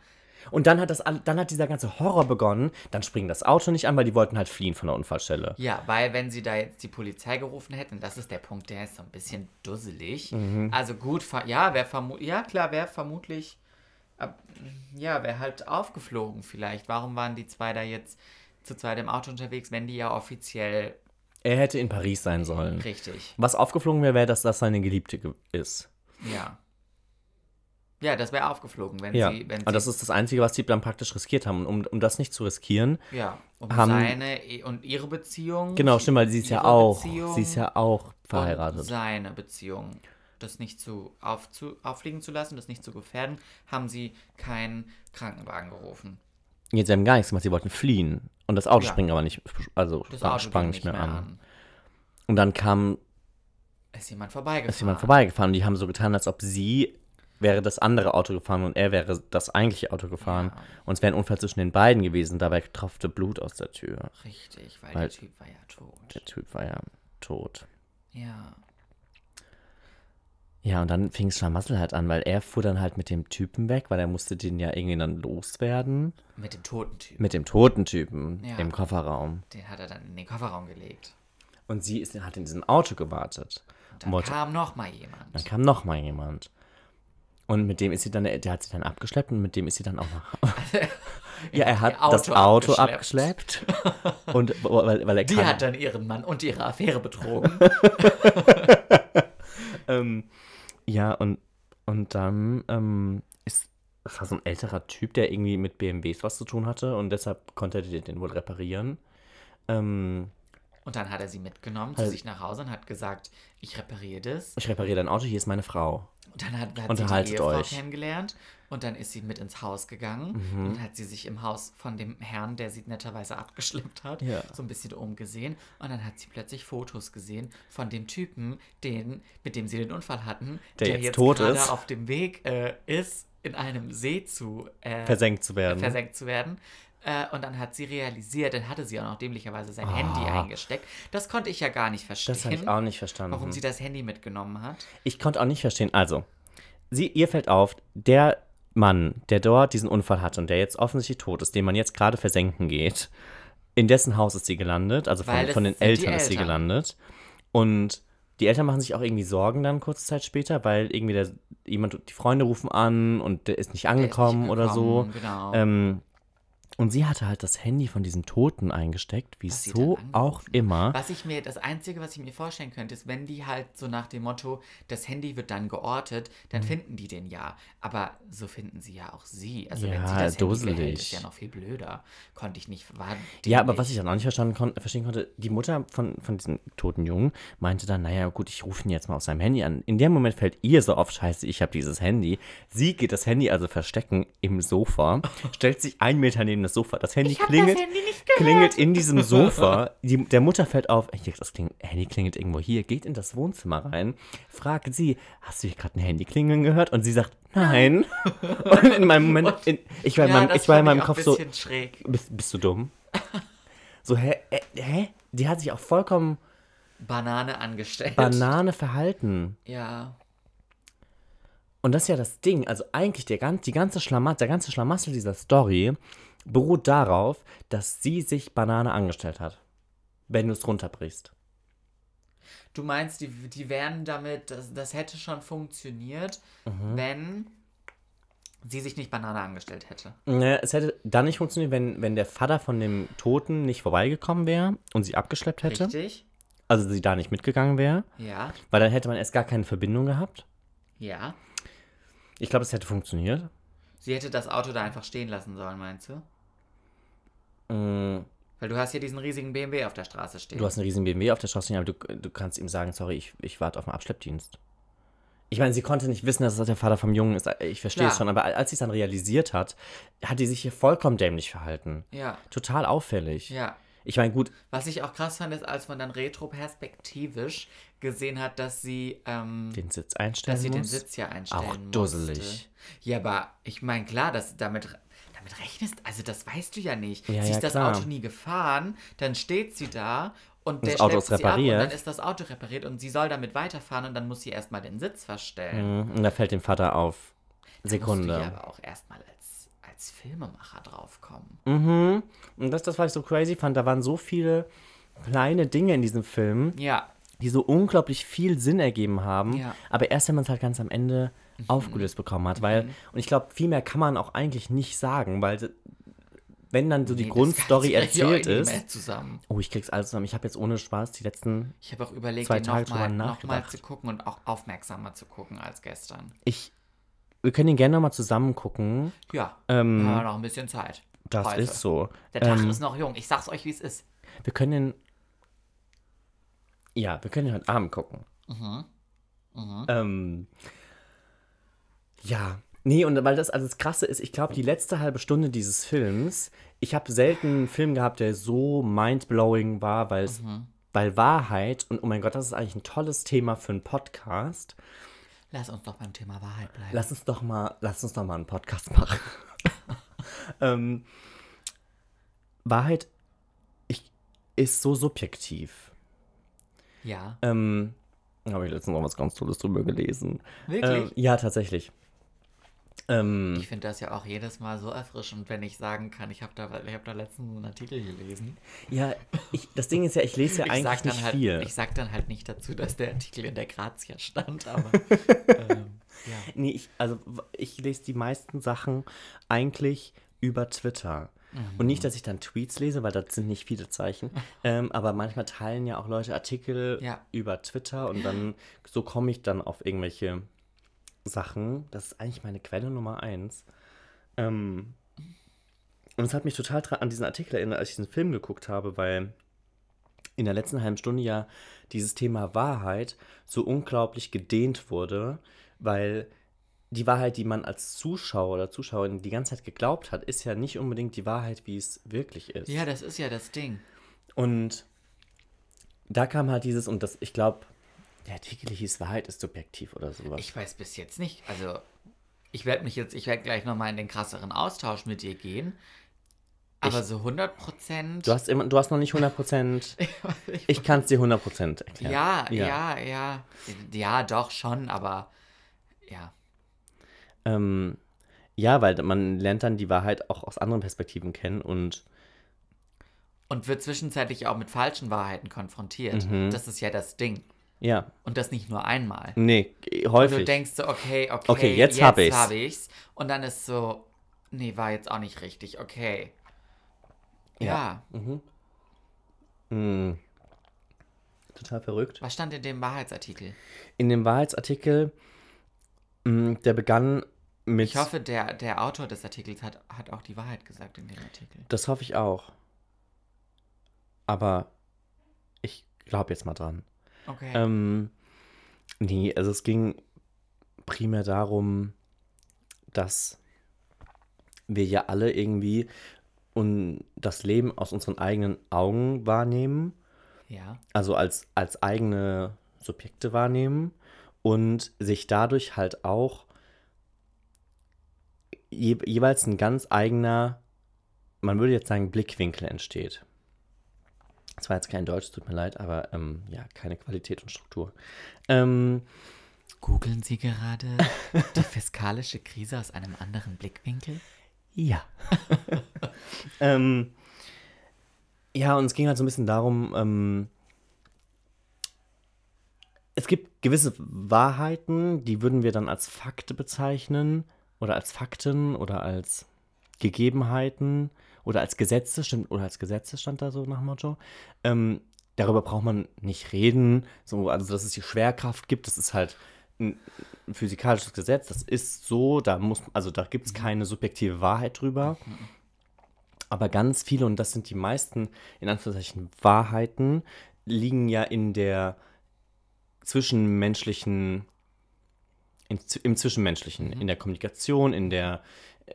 und dann hat das, dann hat dieser ganze Horror begonnen, dann springen das Auto nicht an, weil die wollten halt fliehen von der Unfallstelle. Ja, weil wenn sie da jetzt die Polizei gerufen hätten, das ist der Punkt, der ist so ein bisschen dusselig. Mhm. Also gut, ja, wäre vermutlich, ja klar, wäre vermutlich, ja, wäre halt aufgeflogen vielleicht. Warum waren die zwei da jetzt zu zweit im Auto unterwegs, wenn die ja offiziell Er hätte in Paris sein sollen. richtig, Was aufgeflogen wäre, wäre, dass das seine Geliebte ge- ist. ja. Ja, das wäre aufgeflogen, wenn Ja, sie, wenn und das ist das Einzige, was sie dann praktisch riskiert haben. Und um, um das nicht zu riskieren, ja, um haben- seine und ihre Beziehung. genau, stimmt, weil sie ist ja auch, Beziehung sie ist ja auch verheiratet. seine Beziehung, das nicht zu, aufzu, auffliegen zu lassen, das nicht zu gefährden, haben sie keinen Krankenwagen gerufen. Jetzt, sie haben gar nichts gemacht, sie wollten fliehen. Und das Auto Ja. springt aber nicht, also Das sprang, Auto sprang nicht mehr, an. Und dann kam, Ist jemand vorbeigefahren. ist jemand vorbeigefahren und die haben so getan, als ob sie wäre das andere Auto gefahren und er wäre das eigentliche Auto gefahren. Ja. Und es wäre ein Unfall zwischen den beiden gewesen. Dabei tropfte Blut aus der Tür. Richtig, weil, Weil- der Typ war ja tot. Der Typ war ja tot. Ja. Ja, und dann fing Schlamassel halt an, weil er fuhr dann halt mit dem Typen weg, weil er musste den ja irgendwie dann loswerden. Mit dem toten Typ. Mit dem toten Typen Ja. im Kofferraum. Den hat er dann in den Kofferraum gelegt. Und sie ist, hat in diesem Auto gewartet. Und dann wollte- kam noch mal jemand. Dann kam noch mal jemand. Und mit dem ist sie dann, der hat sie dann abgeschleppt und mit dem ist sie dann auch noch. ja, er hat ihr das Auto Auto abgeschleppt. und weil, weil er Die kann, hat dann ihren Mann und ihre Affäre betrogen. ähm, ja, und, und dann ähm, ist, das war so ein älterer Typ, der irgendwie mit BMWs was zu tun hatte und deshalb konnte er den, wohl reparieren. Ähm, Und dann hat er sie mitgenommen Halt. zu sich nach Hause und hat gesagt, ich repariere das. ich repariere dein Auto, hier ist meine Frau. Und dann hat, hat sie die Unterhaltet Ehefrau euch. kennengelernt und dann ist sie mit ins Haus gegangen Mhm. und hat sie sich im Haus von dem Herrn, der sie netterweise abgeschleppt hat, Ja. so ein bisschen umgesehen und dann hat sie plötzlich Fotos gesehen von dem Typen, den, mit dem sie den Unfall hatten, Der jetzt tot gerade ist. auf dem Weg äh, ist, in einem See zu äh, Versenkt zu werden. versenkt zu werden. Äh, und dann hat sie realisiert, dann hatte sie auch noch dämlicherweise sein Ah. Handy eingesteckt. Das konnte ich ja gar nicht verstehen, Das habe ich auch nicht verstanden. warum sie das Handy mitgenommen hat. Ich konnte auch nicht verstehen. Also, sie, ihr fällt auf, der Mann, der dort diesen Unfall hat und der jetzt offensichtlich tot ist, den man jetzt gerade versenken geht, in dessen Haus ist sie gelandet, also von, von den Eltern ist sie gelandet. Und die Eltern machen sich auch irgendwie Sorgen dann kurze Zeit später, weil irgendwie der, jemand, die Freunde rufen an und der ist nicht Der ist nicht angekommen oder so. gekommen, Genau. Ähm, und sie hatte halt das Handy von diesem Toten eingesteckt, wieso auch immer. Was ich mir, das Einzige, was ich mir vorstellen könnte, ist, wenn die halt so nach dem Motto, das Handy wird dann geortet, dann Mhm. finden die den ja. Aber so finden sie ja auch sie. Also wenn Ja, sie das Handy dusselig. behält, ist ja noch viel blöder. Konnte ich nicht, war Ja, aber was ich dann auch nicht verstanden kon verstehen konnte, die Mutter von, von diesem toten Jungen meinte dann, naja, gut, ich rufe ihn jetzt mal auf seinem Handy an. In dem Moment fällt ihr so auf, scheiße, ich habe dieses Handy. Sie geht das Handy also verstecken im Sofa, stellt sich einen Meter neben das Sofa. Das Handy klingelt, Handy nicht gehört. klingelt in diesem Sofa. Die, der Mutter fällt auf, hier, das kling, Handy klingelt irgendwo hier, geht in das Wohnzimmer rein, fragt sie, hast du hier gerade ein Handy klingeln gehört? Und sie sagt, nein. Und in meinem Moment, in, ich war in ja, meinem, das ich war in meinem Kopf so, schräg. bist, bist du dumm? So, hä, äh, hä? Die hat sich auch vollkommen Banane angestellt. Banane verhalten. Ja. Und das ist ja das Ding. Also eigentlich der, die ganze Schlamassel, der ganze Schlamassel dieser Story beruht darauf, dass sie sich Banane angestellt hat. Wenn du es runterbrichst. Du meinst, die, die wären damit, das, das hätte schon funktioniert, Mhm. wenn sie sich nicht Banane angestellt hätte. Naja, es hätte dann nicht funktioniert, wenn, wenn der Vater von dem Toten nicht vorbeigekommen wäre und sie abgeschleppt hätte. Richtig? Also sie da nicht mitgegangen wäre. Ja, Weil dann hätte man erst gar keine Verbindung gehabt. ja. Ich glaube, es hätte funktioniert. Sie hätte das Auto da einfach stehen lassen sollen, meinst du? Mm, Weil du hast hier diesen riesigen BMW auf der Straße stehen. Du hast einen riesen BMW auf der Straße stehen, aber du, du kannst ihm sagen, sorry, ich, ich warte auf den Abschleppdienst. Ich meine, sie konnte nicht wissen, dass das der Vater vom Jungen ist. Ich verstehe es schon, aber als sie es dann realisiert hat, hat die sich hier vollkommen dämlich verhalten. ja, Total auffällig. ja. Ich meine, gut, Was ich auch krass fand, ist, als man dann retroperspektivisch gesehen hat, dass sie, ähm, den Sitz einstellen dass sie den muss. Sitz ja einstellen Auch musste. dusselig. Ja, aber ich meine, klar, dass damit, damit rechnest, also das weißt du ja nicht. Ja, sie ja, ist das klar. Auto nie gefahren, dann steht sie da und Das der Auto ist ab und repariert. dann ist das Auto repariert und sie soll damit weiterfahren und dann muss sie erstmal den Sitz verstellen. Mhm, Und da fällt dem Vater auf. Da musst du Sekunde. aber auch erstmal als, als Filmemacher draufkommen. Mhm. Und das, das, was ich so crazy fand, da waren so viele kleine Dinge in diesem Film, Ja, die so unglaublich viel Sinn ergeben haben. Ja. Aber erst wenn man es halt ganz am Ende aufgelöst bekommen hat. Weil, und ich glaube, viel mehr kann man auch eigentlich nicht sagen, weil wenn dann so die Nee, das Grundstory erzählt nicht ist. zusammen. Oh, ich krieg's alles zusammen. Ich habe jetzt ohne Spaß die letzten. Ich habe auch überlegt, Zwei Tage nochmal drüber noch mal nachgedacht. zu gucken und auch aufmerksamer zu gucken als gestern. Ich. Wir können ihn gerne nochmal zusammen gucken. Ja, Ähm, haben wir noch ein bisschen Zeit. Das Heute. ist so. Der Tag Ähm, ist noch jung. Ich sag's euch, wie es ist. Wir können ihn. Ja, wir können ihn heute Abend gucken. Mhm. Ähm, ja. Nee, und weil das also das Krasse ist, ich glaube, die letzte halbe Stunde dieses Films, ich habe selten einen Film gehabt, der so mindblowing war, weil es, Mhm. weil Wahrheit, und oh mein Gott, das ist eigentlich ein tolles Thema für einen Podcast. Lass uns doch beim Thema Wahrheit bleiben. Lass uns doch mal, lass uns doch mal einen Podcast machen. ähm, Wahrheit ich, ist so subjektiv. ja. Ähm, habe ich letztens noch was ganz Tolles drüber gelesen. Wirklich? Ähm, ja, tatsächlich. Ähm, Ich finde das ja auch jedes Mal so erfrischend, wenn ich sagen kann, ich habe da, ich hab da letztens einen Artikel gelesen. ja, ich, das Ding ist ja, ich lese ja ich eigentlich nicht halt, viel. Ich sag dann halt nicht dazu, dass der Artikel in der Grazia stand, aber ähm, ja. Nee, ich, also ich lese die meisten Sachen eigentlich über Twitter. Und nicht, dass ich dann Tweets lese, weil das sind nicht viele Zeichen. ähm, aber manchmal teilen ja auch Leute Artikel Ja. über Twitter und dann so komme ich dann auf irgendwelche Sachen. Das ist eigentlich meine Quelle Nummer eins. Ähm, und es hat mich total an diesen Artikel erinnert, als ich diesen Film geguckt habe, weil in der letzten halben Stunde ja dieses Thema Wahrheit so unglaublich gedehnt wurde, weil die Wahrheit, die man als Zuschauer oder Zuschauerin die ganze Zeit geglaubt hat, ist ja nicht unbedingt die Wahrheit, wie es wirklich ist. ja, das ist ja das Ding. Und da kam halt dieses, und das, ich glaube, der Artikel hieß Wahrheit ist subjektiv oder sowas. Ich weiß bis jetzt nicht, also ich werde mich jetzt, ich werde gleich nochmal in den krasseren Austausch mit dir gehen. Aber so 100 Prozent. du, hast immer, du hast noch nicht 100%, ich kann es dir 100% erklären. Ja, ja, ja, ja. doch schon, aber ja. Ähm, ja, weil man lernt dann die Wahrheit auch aus anderen Perspektiven kennen und Und wird zwischenzeitlich auch mit falschen Wahrheiten konfrontiert. Mhm. Das ist ja das Ding. Ja, Und das nicht nur einmal. nee, Und häufig. du denkst so, okay, okay, Okay, jetzt hab ich's. hab ich's. Und dann ist so, nee, war jetzt auch nicht richtig, okay. Ja. Mm. Total verrückt. Was stand in dem Wahrheitsartikel? In dem Wahrheitsartikel, mh, der begann mit. Ich hoffe, der, der Autor des Artikels hat, hat auch die Wahrheit gesagt in dem Artikel. Das hoffe ich auch. Aber ich glaube jetzt mal dran. Okay. Ähm, nee, also es ging primär darum, dass wir ja alle irgendwie und das Leben aus unseren eigenen Augen wahrnehmen, ja. also als, als eigene Subjekte wahrnehmen und sich dadurch halt auch je, jeweils ein ganz eigener, man würde jetzt sagen, Blickwinkel entsteht. Das war jetzt kein Deutsch, tut mir leid, aber ähm, ja, keine Qualität und Struktur. Ähm, Googeln Sie gerade die fiskalische Krise aus einem anderen Blickwinkel? Ja. ähm, ja, und es ging halt so ein bisschen darum, ähm, es gibt gewisse Wahrheiten, die würden wir dann als Fakte bezeichnen oder als Fakten oder als Gegebenheiten oder als Gesetze, stimmt, oder als Gesetze stand da so nach Motto. Ähm, darüber braucht man nicht reden. So, also, dass es die Schwerkraft gibt, das ist halt ein physikalisches Gesetz, das ist so, da muss, also da gibt es mhm. keine subjektive Wahrheit drüber. Aber ganz viele, und das sind die meisten, in Anführungszeichen, Wahrheiten, liegen ja in der zwischenmenschlichen, in, im Zwischenmenschlichen, mhm. in der Kommunikation, in der, äh,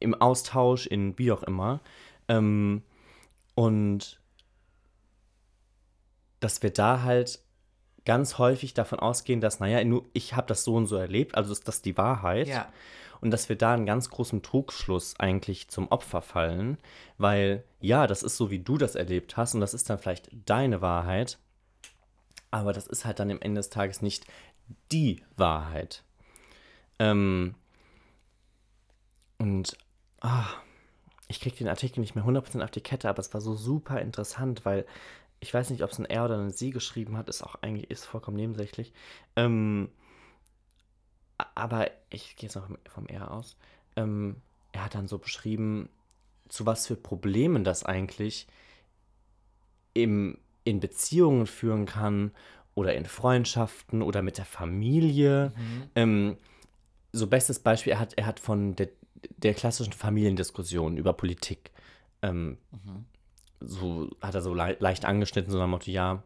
im Austausch, in wie auch immer. Ähm, und dass wir da halt ganz häufig davon ausgehen, dass, naja, nur ich habe das so und so erlebt, also ist das die Wahrheit. Ja. Und dass wir da einen ganz großen Trugschluss eigentlich zum Opfer fallen, weil ja, das ist so, wie du das erlebt hast und das ist dann vielleicht deine Wahrheit, aber das ist halt dann am Ende des Tages nicht die Wahrheit. Ähm, und ah, ich kriege den Artikel nicht mehr 100% auf die Kette, aber es war so super interessant, weil ich weiß nicht, ob es ein Er oder ein Sie geschrieben hat, ist auch eigentlich ist vollkommen nebensächlich. Ähm, aber ich gehe jetzt noch vom Er aus. Ähm, er hat dann so beschrieben, zu was für Problemen das eigentlich im, in Beziehungen führen kann oder in Freundschaften oder mit der Familie. Mhm. Ähm, so bestes Beispiel, er hat, er hat von der, der klassischen Familiendiskussion über Politik ähm, mhm so hat er so le leicht angeschnitten, so nach dem Motto, ja,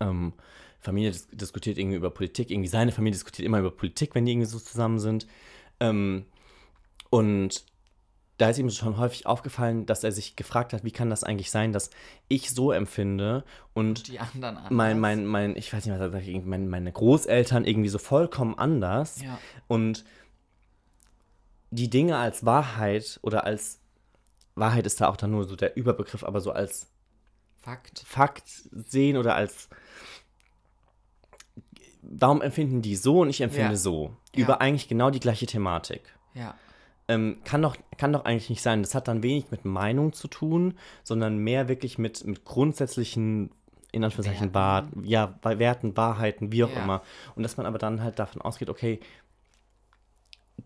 ähm, Familie dis diskutiert irgendwie über Politik, irgendwie seine Familie diskutiert immer über Politik, wenn die irgendwie so zusammen sind. Ähm, und da ist ihm schon häufig aufgefallen, dass er sich gefragt hat, wie kann das eigentlich sein, dass ich so empfinde und, die anderen anders. mein, mein, mein, ich weiß nicht, was er sagt, mein, meine Großeltern irgendwie so vollkommen anders ja. und die Dinge als Wahrheit oder als Wahrheit ist da auch dann nur so der Überbegriff, aber so als Fakt, Fakt sehen oder als warum empfinden die so und ich empfinde ja. so? Ja. Über eigentlich genau die gleiche Thematik. Ja. Ähm, kann, doch, kann doch eigentlich nicht sein. Das hat dann wenig mit Meinung zu tun, sondern mehr wirklich mit, mit grundsätzlichen, in Anführungszeichen, Werten. ja, Werten, Wahrheiten, wie auch ja. immer. Und dass man aber dann halt davon ausgeht, okay,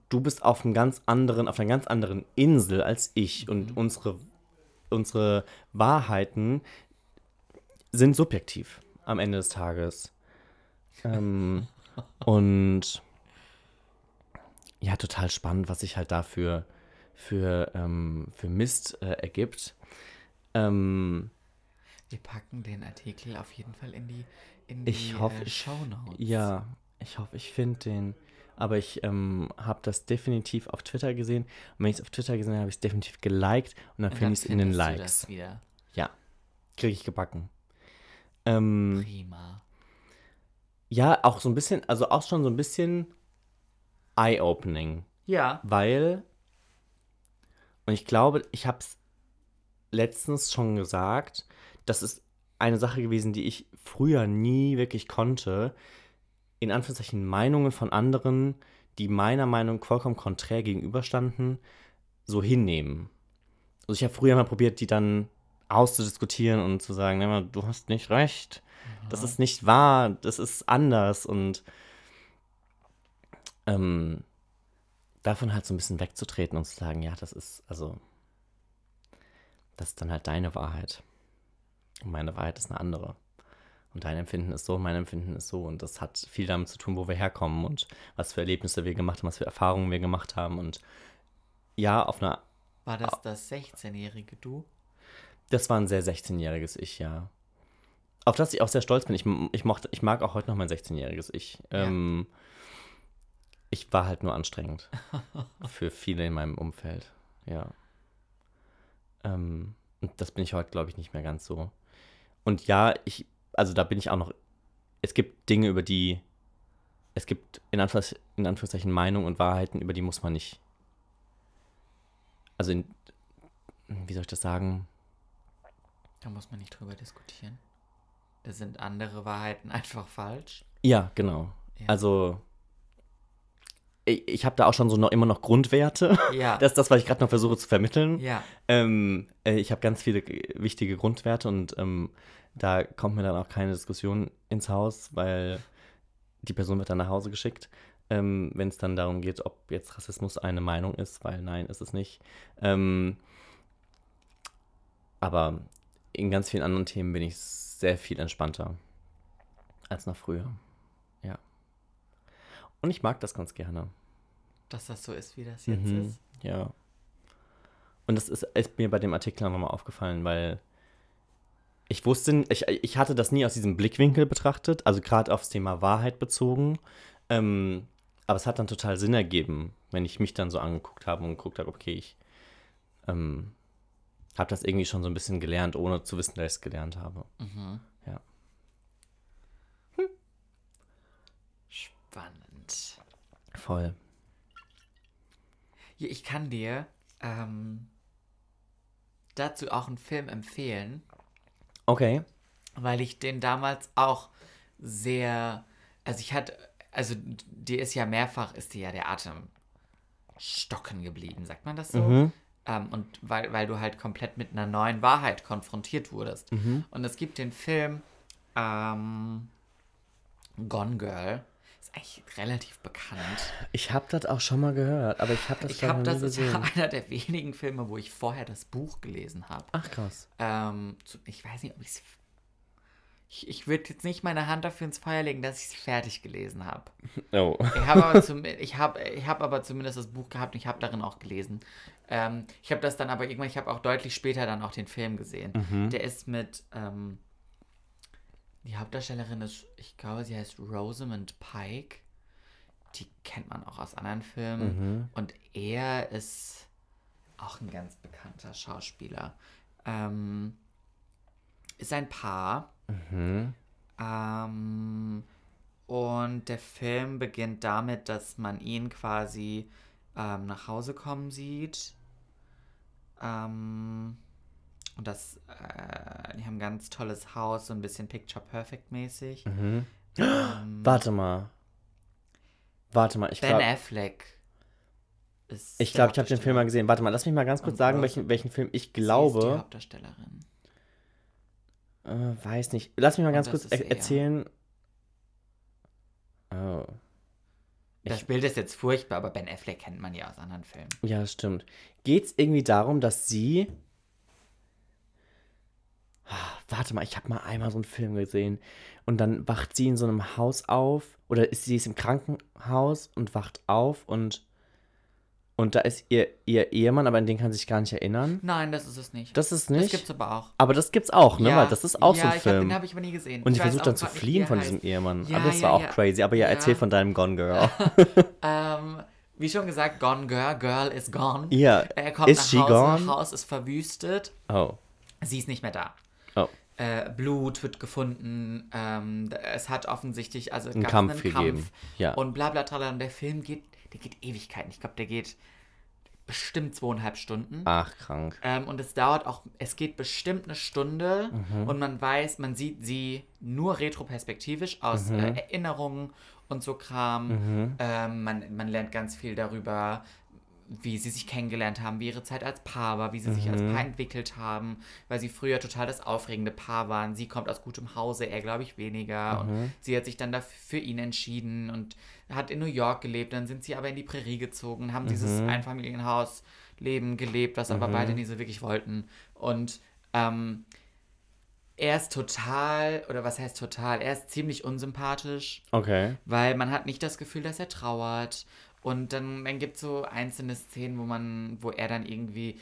du bist auf einem ganz anderen, auf einer ganz anderen Insel als ich und mhm. unsere, unsere Wahrheiten sind subjektiv am Ende des Tages. Ähm, und ja, total spannend, was sich halt dafür für, ähm, für Mist äh, ergibt. Ähm, Wir packen den Artikel auf jeden Fall in die, in die ich hoffe, äh, Shownotes. Ja, ich hoffe, ich finde den aber ich ähm, habe das definitiv auf Twitter gesehen. Und wenn ich es auf Twitter gesehen habe, habe ich es definitiv geliked und dann finde ich es in den Likes. Ja, kriege ich gebacken. Ähm, Prima. Ja, auch so ein bisschen, also auch schon so ein bisschen eye-opening. Ja. Weil, und ich glaube, ich habe es letztens schon gesagt, das ist eine Sache gewesen, die ich früher nie wirklich konnte, in Anführungszeichen Meinungen von anderen, die meiner Meinung vollkommen konträr gegenüberstanden, so hinnehmen. Also ich habe früher mal probiert, die dann auszudiskutieren und zu sagen, nee, du hast nicht recht, mhm. das ist nicht wahr, das ist anders und ähm, davon halt so ein bisschen wegzutreten und zu sagen, ja, das ist, also, das ist dann halt deine Wahrheit. Und meine Wahrheit ist eine andere. Und dein Empfinden ist so, mein Empfinden ist so. Und das hat viel damit zu tun, wo wir herkommen und was für Erlebnisse wir gemacht haben, was für Erfahrungen wir gemacht haben. Und ja, auf einer. War das das 16-jährige Du? Das war ein sehr 16-jähriges Ich, ja. Auf das ich auch sehr stolz bin. Ich, ich, mochte, ich mag auch heute noch mein 16-jähriges Ich. Ja. Ähm, ich war halt nur anstrengend. für viele in meinem Umfeld. Ja. Ähm, und das bin ich heute, glaube ich, nicht mehr ganz so. Und ja, ich also da bin ich auch noch, es gibt Dinge, über die, es gibt in, Anführungs in Anführungszeichen Meinungen und Wahrheiten, über die muss man nicht, also in, wie soll ich das sagen? Da muss man nicht drüber diskutieren. Da sind andere Wahrheiten einfach falsch. Ja, genau. Also, ich, habe da auch schon so noch, immer noch Grundwerte. Ja. Das ist das, was ich gerade noch versuche zu vermitteln. Ja. Ähm, äh, ich habe ganz viele wichtige Grundwerte und ähm, da kommt mir dann auch keine Diskussion ins Haus, weil die Person wird dann nach Hause geschickt, ähm, wenn es dann darum geht, ob jetzt Rassismus eine Meinung ist, weil nein, ist es nicht. Ähm, aber in ganz vielen anderen Themen bin ich sehr viel entspannter als noch früher. Und ich mag das ganz gerne. Dass das so ist, wie das jetzt Mhm, ist. Ja. Und das ist, ist mir bei dem Artikel auch nochmal aufgefallen, weil ich wusste, ich, ich hatte das nie aus diesem Blickwinkel betrachtet, also gerade aufs Thema Wahrheit bezogen. Ähm, aber es hat dann total Sinn ergeben, wenn ich mich dann so angeguckt habe und geguckt habe, okay, ich ähm, habe das irgendwie schon so ein bisschen gelernt, ohne zu wissen, dass ich es gelernt habe. Mhm. Ja. Spannend. Voll. Ja, ich kann dir ähm, dazu auch einen Film empfehlen, Okay. weil ich den damals auch sehr, also ich hatte, also dir ist ja mehrfach, ist dir ja der Atem stocken geblieben, sagt man das so? Mhm. Ähm, und weil, weil du halt komplett mit einer neuen Wahrheit konfrontiert wurdest. Mhm. Und es gibt den Film ähm, Gone Girl. Ist eigentlich relativ bekannt. Ich habe das auch schon mal gehört, aber ich habe das Ich habe, das ist ja einer der wenigen Filme, wo ich vorher das Buch gelesen habe. Ach krass. Ähm, ich weiß nicht, ob ich's- ich Ich, würde jetzt nicht meine Hand dafür ins Feuer legen, dass ich es fertig gelesen habe. Oh. Ich habe aber, zum, ich hab, ich hab aber zumindest das Buch gehabt und ich habe darin auch gelesen. Ähm, ich habe das dann aber irgendwann, ich habe auch deutlich später dann auch den Film gesehen. Mhm. Der ist mit, ähm, die Hauptdarstellerin ist, ich glaube, sie heißt Rosamund Pike. Die kennt man auch aus anderen Filmen. Mhm. Und er ist auch ein ganz bekannter Schauspieler. Ähm, ist ein Paar. Mhm. Ähm, und der Film beginnt damit, dass man ihn quasi ähm, nach Hause kommen sieht. Ähm, und das, äh, die haben ein ganz tolles Haus, so ein bisschen Picture Perfect mäßig. Mhm. Ähm, Warte mal. Warte mal, ich Ben glaube, Affleck ist. ich, der glaub, ich habe den Film mal gesehen. Warte mal, lass mich mal ganz kurz Und sagen, Rose- welchen, welchen Film ich Sie ist die glaube. Hauptdarstellerin. Äh, weiß nicht. Lass mich mal ganz kurz ist er er. erzählen. Oh. Das Bild ist jetzt furchtbar, aber Ben Affleck kennt man ja aus anderen Filmen. Ja, stimmt. Geht es irgendwie darum, dass sie. Ah, Warte mal, ich habe mal einmal so einen Film gesehen. Und dann wacht sie in so einem Haus auf. Oder ist sie ist im Krankenhaus und wacht auf und. Und da ist ihr, ihr Ehemann, aber an den kann sie sich gar nicht erinnern. Nein, das ist es nicht. Das ist Das nicht. gibt's aber auch. aber das gibt's auch, ne? Ja, Weil das ist auch ja, so ein ich hab, Film. den habe ich aber nie gesehen. und Ich weiß versucht dann zu fliehen von heißt. diesem Ehemann. Ja, aber das war auch crazy. Aber ja, erzähl von deinem Gone Girl. Ähm, wie schon gesagt, Gone Girl, Girl is gone. Ja. Er kommt Is nach she Hause, gone? Haus ist verwüstet, Oh. sie ist nicht mehr da. Äh, Blut wird gefunden, ähm, es hat offensichtlich, also Einen Kampf gegeben. Ja. und bla bla tralala. Und der Film geht, der geht Ewigkeiten. Ich glaube, der geht bestimmt zweieinhalb Stunden. Ach, krank. Ähm, und es dauert auch, es geht bestimmt eine Stunde Mhm. und man weiß, man sieht sie nur retroperspektivisch aus Mhm. äh, Erinnerungen und so Kram. Ähm, man, man lernt ganz viel darüber, wie sie sich kennengelernt haben, wie ihre Zeit als Paar war, wie sie sich Mhm. als Paar entwickelt haben, weil sie früher total das aufregende Paar waren. Sie kommt aus gutem Hause, er glaube ich weniger. Mhm. Und sie hat sich dann dafür für ihn entschieden und hat in New York gelebt. Dann sind sie aber in die Prärie gezogen, haben dieses Mhm. Einfamilienhausleben gelebt, was aber beide nie so wirklich wollten. Und ähm, er ist total, oder was heißt total, er ist ziemlich unsympathisch Okay. weil man hat nicht das Gefühl, dass er trauert. Und dann, dann gibt es so einzelne Szenen, wo man, wo er dann irgendwie,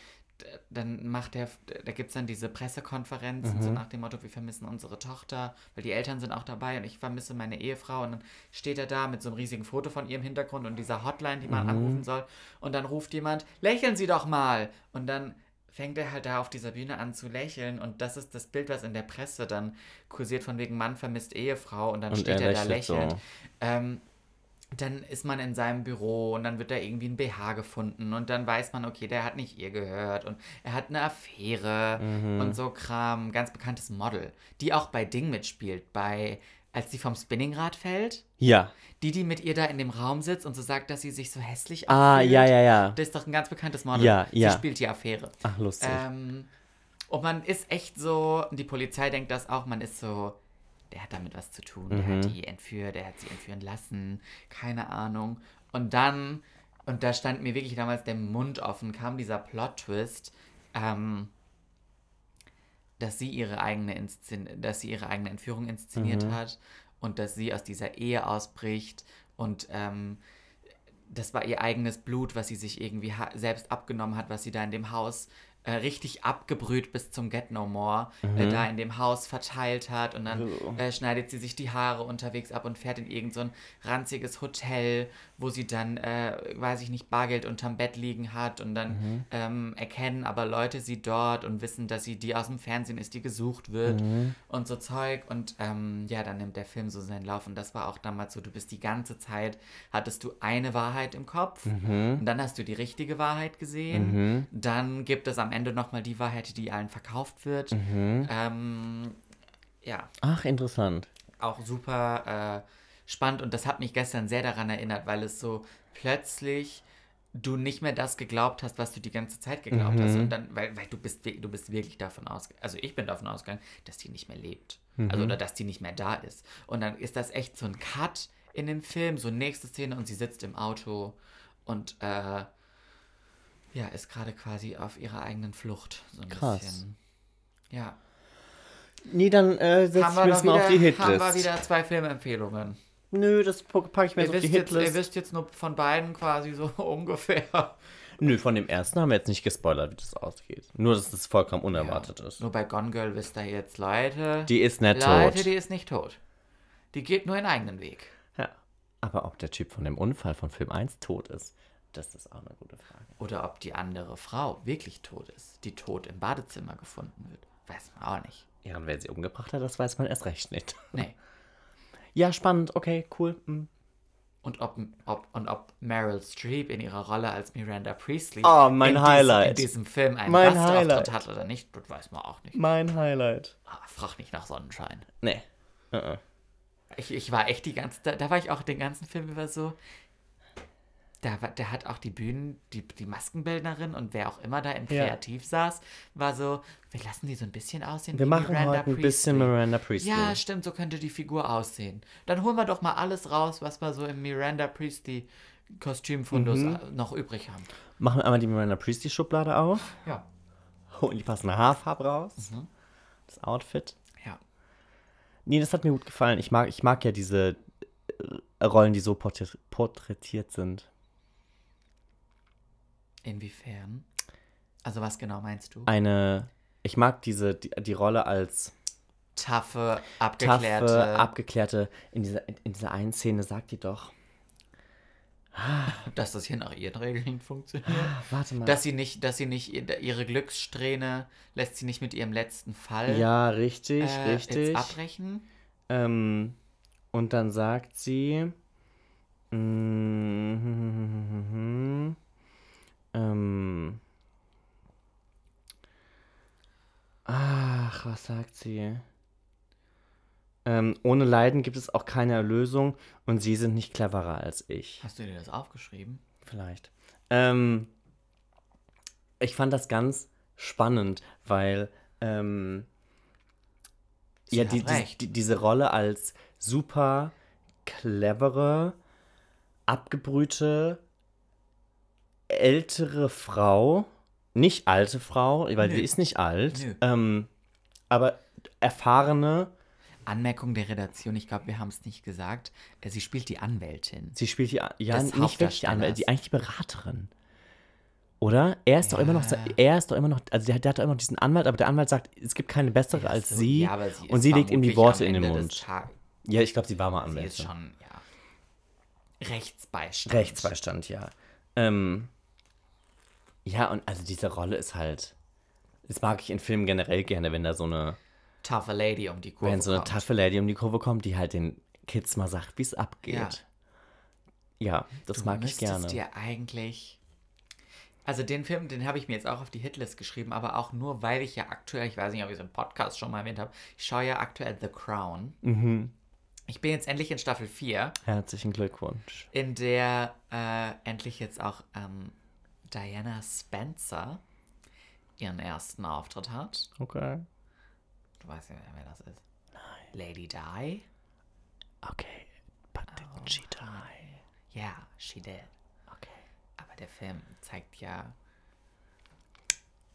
dann macht er, da gibt es dann diese Pressekonferenzen, so nach dem Motto, wir vermissen unsere Tochter, weil die Eltern sind auch dabei und ich vermisse meine Ehefrau. Und dann steht er da mit so einem riesigen Foto von ihrem Hintergrund und dieser Hotline, die man anrufen soll. Und dann ruft jemand, lächeln Sie doch mal. Und dann fängt er halt da auf dieser Bühne an zu lächeln und das ist das Bild, was in der Presse dann kursiert von wegen Mann vermisst Ehefrau und dann Und steht er er, da lächelt so. lächelnd. Ähm, dann ist man in seinem Büro und dann wird da irgendwie ein BH gefunden und dann weiß man, okay, der hat nicht ihr gehört und er hat eine Affäre Mhm. und so Kram. Ganz bekanntes Model, die auch bei Ding mitspielt, bei als sie vom Spinningrad fällt. Ja. Die, die mit ihr da in dem Raum sitzt und so sagt, dass sie sich so hässlich Ah, anfühlt. ja, ja, ja. Das ist doch ein ganz bekanntes Model. Ja, ja. Sie spielt die Affäre. Ach, lustig. Ähm, und man ist echt so, die Polizei denkt das auch, man ist so, der hat damit was zu tun. Der Mhm. hat die entführt, der hat sie entführen lassen, keine Ahnung. Und dann, und da stand mir wirklich damals der Mund offen, kam dieser Plot-Twist, ähm, dass sie ihre eigene Inszen dass sie ihre eigene Entführung inszeniert Mhm. hat und dass sie aus dieser Ehe ausbricht und ähm, das war ihr eigenes Blut, was sie sich irgendwie selbst abgenommen hat, was sie da in dem Haus äh, richtig abgebrüht bis zum Get No More äh, da in dem Haus verteilt hat. Und dann äh, schneidet sie sich die Haare unterwegs ab und fährt in irgend so ein ranziges Hotel, wo sie dann, äh, weiß ich nicht, Bargeld unterm Bett liegen hat und dann ähm, erkennen aber Leute sie dort und wissen, dass sie die aus dem Fernsehen ist, die gesucht wird und so Zeug. Und ähm, ja, dann nimmt der Film so seinen Lauf. Und das war auch damals so, du bist die ganze Zeit, hattest du eine Wahrheit im Kopf und dann hast du die richtige Wahrheit gesehen, dann gibt es am Ende nochmal die Wahrheit, die allen verkauft wird. Ähm, ja, Ach, interessant. auch super äh, spannend und das hat mich gestern sehr daran erinnert, weil es so plötzlich du nicht mehr das geglaubt hast, was du die ganze Zeit geglaubt hast und dann, weil, weil du bist du bist wirklich davon ausgegangen, also ich bin davon ausgegangen, dass die nicht mehr lebt, also oder dass die nicht mehr da ist. Und dann ist das echt so ein Cut in dem Film, so nächste Szene und sie sitzt im Auto und äh, ja, ist gerade quasi auf ihrer eigenen Flucht so ein Krass. bisschen. Ja. Nee, dann äh, setz Haben ich wir, das mal auf die wieder, haben wir Hitlist. wieder zwei Filmempfehlungen. Nö, das packe ich mir Ihr jetzt auf die wisst, jetzt, ihr Hitlist. wisst jetzt nur von beiden quasi so ungefähr. Nö, von dem ersten haben wir jetzt nicht gespoilert, wie das ausgeht. Nur, dass das vollkommen unerwartet ist. Nur bei Gone Girl wisst ihr jetzt, Leute. Die ist nicht Leute, tot. die ist nicht tot. Die geht nur ihren eigenen Weg. Ja. Aber ob der Typ von dem Unfall von Film 1 tot ist, das ist auch eine gute Frage. Oder ob die andere Frau wirklich tot ist, die tot im Badezimmer gefunden wird. Weiß man auch nicht. Ja, und wer sie umgebracht hat, das weiß man erst recht nicht. Nee. Ja, spannend, okay, cool. mm. Und ob, ob, und ob Meryl Streep in ihrer Rolle als Miranda Priestley Oh, mein in Highlight. Diesem, in diesem Film einen Mein Gastauftritt Highlight. hat oder nicht, das weiß man auch nicht. Mein Highlight. Ah, frag nicht nach Sonnenschein. Nee. Uh Ich, ich war echt die ganze, da, da war ich auch den ganzen Film über so. Da, der hat auch die Bühnen, die, die Maskenbildnerin und wer auch immer da im Ja. Kreativ saß, war so, wir lassen die so ein bisschen aussehen Wir machen Miranda heute ein bisschen Priestley. Miranda Priestley. Ja, stimmt, so könnte die Figur aussehen. Dann holen wir doch mal alles raus, was wir so im Miranda Priestley Kostümfundus Mhm. äh, noch übrig haben. Machen wir einmal die Miranda Priestley Schublade auf. Ja. Holen die passende Haarfarbe raus. Das Outfit. Ja. Nee, das hat mir gut gefallen. Ich mag, ich mag ja diese äh, Rollen, die so porträt porträtiert sind. Inwiefern? Also was genau meinst du? Eine, ich mag diese, die, die Rolle als Taffe, abgeklärte. taffe, abgeklärte, in dieser, in dieser einen Szene sagt die doch, dass das hier nach ihren Regeln funktioniert. warte mal. Dass sie nicht, dass sie nicht ihr- ihre Glückssträhne lässt sie nicht mit ihrem letzten Fall ja, richtig, äh, richtig. Jetzt abbrechen. Ähm, und dann sagt sie, mm, ähm, ach, was sagt sie? Ähm, ohne Leiden gibt es auch keine Erlösung und sie sind nicht cleverer als ich. Hast du dir das aufgeschrieben? Vielleicht. Ähm, ich fand das ganz spannend, weil ähm, ja, die, die, die, diese Rolle als super clevere, abgebrühte, ältere Frau, nicht alte Frau, weil sie ist nicht alt, ähm, aber erfahrene, Anmerkung der Redaktion, ich glaube, wir haben es nicht gesagt. Äh, Sie spielt die Anwältin. sie spielt die, ja, nicht wirklich die Anwältin, die eigentlich die Beraterin. Oder? Er ist doch immer noch, Ja. er ist doch immer noch, also der, der hat doch immer noch diesen Anwalt, aber der Anwalt sagt, es gibt keine bessere Ja, als so, sie. ja, sie und sie legt ihm die Worte in den Mund. Ja, ich glaube, sie war mal Sie ist Anwältin. schon, ja. Rechtsbeistand. Rechtsbeistand, ja. Ähm, ja, und also diese Rolle ist halt, das mag ich in Filmen generell gerne, wenn da so eine, Tougher Lady um die Kurve wenn so eine kommt. taffe Lady um die Kurve kommt, die halt den Kids mal sagt, wie es abgeht. Ja, das Du mag ich gerne. dir eigentlich. Also den Film, den habe ich mir jetzt auch auf die Hitlist geschrieben, aber auch nur, weil ich ja aktuell, ich weiß nicht, ob ich es im Podcast schon mal erwähnt habe, ich schaue ja aktuell The Crown. Mhm. Ich bin jetzt endlich in Staffel 4, Herzlichen Glückwunsch. in der äh, endlich jetzt auch ähm, Diana Spencer ihren ersten Auftritt hat. Okay. Du weißt ja, wer das ist. Lady Di. Okay. But didn't she die? Ja, she did. Okay. Aber der Film zeigt ja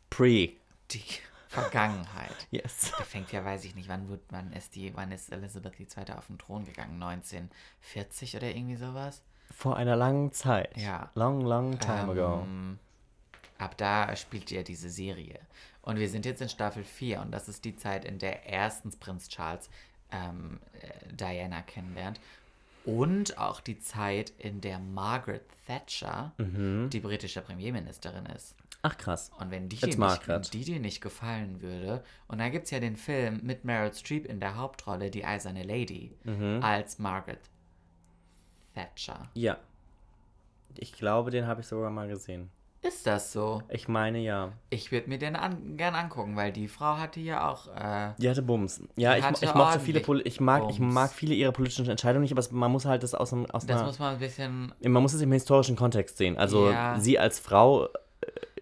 Pre. die Vergangenheit. Yes. Der fängt ja, weiß ich nicht, wann wird, wann ist die, wann ist Elizabeth II. auf den Thron gegangen? 1940 oder irgendwie sowas? Vor einer langen Zeit. Ja. Long, long time ago. Ähm, ab da spielt ja diese Serie. Und wir sind jetzt in Staffel 4 und das ist die Zeit, in der erstens Prinz Charles ähm, äh, Diana kennenlernt und auch die Zeit, in der Margaret Thatcher Mhm. die britische Premierministerin ist. Ach krass. Und wenn die, dir nicht, die dir nicht gefallen würde, und da gibt es ja den Film mit Meryl Streep in der Hauptrolle, die Eiserne Lady, Mhm. als Margaret Thatcher. Ja. Ich glaube, den habe ich sogar mal gesehen. Ist das so? Ich meine ja. Ich würde mir den an, gern angucken, weil die Frau hatte ja auch. Äh, Die hatte Bums. Ja, ich, ich mochte viele ich mag, ich Bums. mag viele ihrer politischen Entscheidungen nicht, aber man muss halt das aus einem aus das einer, muss man ein bisschen. man muss es im historischen Kontext sehen. Also Ja. sie als Frau äh,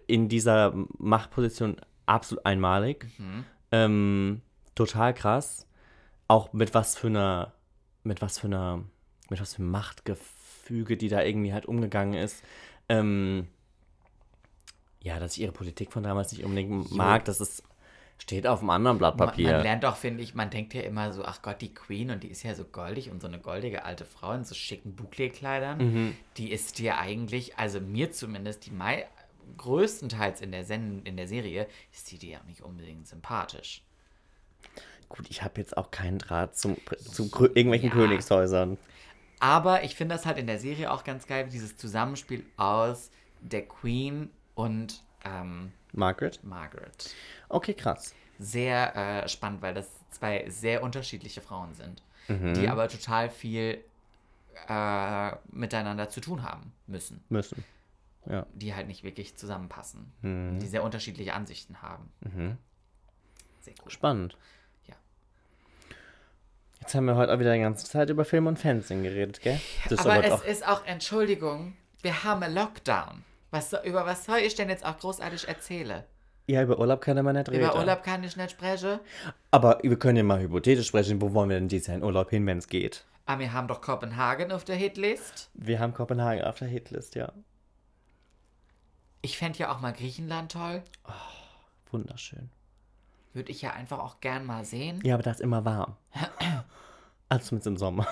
in dieser Machtposition absolut einmalig. Mhm. Ähm, total krass. Auch mit was für einer, mit was für einer, mit was für Machtgefüge, die da irgendwie halt umgegangen ist. Ähm, ja, dass ich ihre Politik von damals nicht unbedingt mag, das ist, steht auf einem anderen Blatt Man, Papier. man lernt doch, finde ich, man denkt ja immer so, ach Gott, die Queen und die ist ja so goldig und so eine goldige alte Frau in so schicken Bouclé-Kleidern. Mhm. Die ist dir eigentlich, also mir zumindest, die Mai größtenteils in der Sen in der Serie, ist die dir auch nicht unbedingt sympathisch. Gut, ich habe jetzt auch keinen Draht zum, zu irgendwelchen Ja. Königshäusern. Aber ich finde das halt in der Serie auch ganz geil, dieses Zusammenspiel aus der Queen und ähm, Margaret? Margaret. Okay, krass. Sehr äh, spannend, weil das zwei sehr unterschiedliche Frauen sind, Mhm. die aber total viel äh, miteinander zu tun haben müssen, Müssen. Ja. die halt nicht wirklich zusammenpassen, Mhm. die sehr unterschiedliche Ansichten haben. Mhm. Sehr cool. Spannend. Jetzt haben wir heute auch wieder die ganze Zeit über Film und Fernsehen geredet, gell? Das ist aber aber es doch. ist auch, Entschuldigung, wir haben einen Lockdown. Was, über was soll ich denn jetzt auch großartig erzählen? Ja, über Urlaub kann man nicht reden. Über Urlaub kann ich nicht sprechen. Aber wir können ja mal hypothetisch sprechen, wo wollen wir denn dieses Jahr in Urlaub hin, wenn es geht? Aber wir haben doch Kopenhagen auf der Hitlist. Wir haben Kopenhagen auf der Hitlist, ja. Ich fände ja auch mal Griechenland toll. Wunderschön. Würde ich ja einfach auch gern mal sehen. Ja, aber da ist immer warm. Also zumindest im Sommer.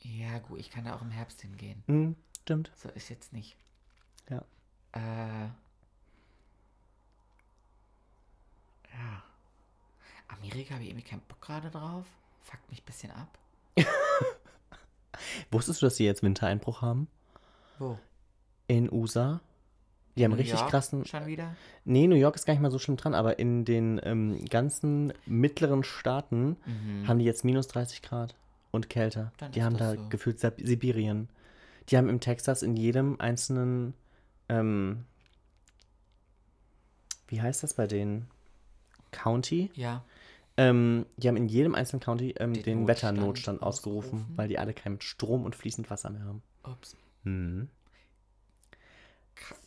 Ja, gut, ich kann da auch im Herbst hingehen. Hm, stimmt. So ist jetzt nicht. Ja. Äh. Ja. Amerika habe ich irgendwie keinen Bock gerade drauf. Fuckt mich ein bisschen ab. Wusstest du, dass sie jetzt Wintereinbruch haben? Wo? In USA? Die haben New richtig York krassen. Schon wieder? Nee, New York ist gar nicht mal so schlimm dran, aber in den ähm, ganzen mittleren Staaten haben die jetzt minus 30 Grad und kälter. Mhm. Dann die haben da so. gefühlt Sib- Sibirien. Die haben im Texas in jedem einzelnen, ähm, wie heißt das bei denen? County? Ja. Ähm, die haben in jedem einzelnen County ähm, den, Den Wetternotstand Notstand ausgerufen, ausgerufen. weil die alle keinen Strom und fließend Wasser mehr haben. Ups. Mhm.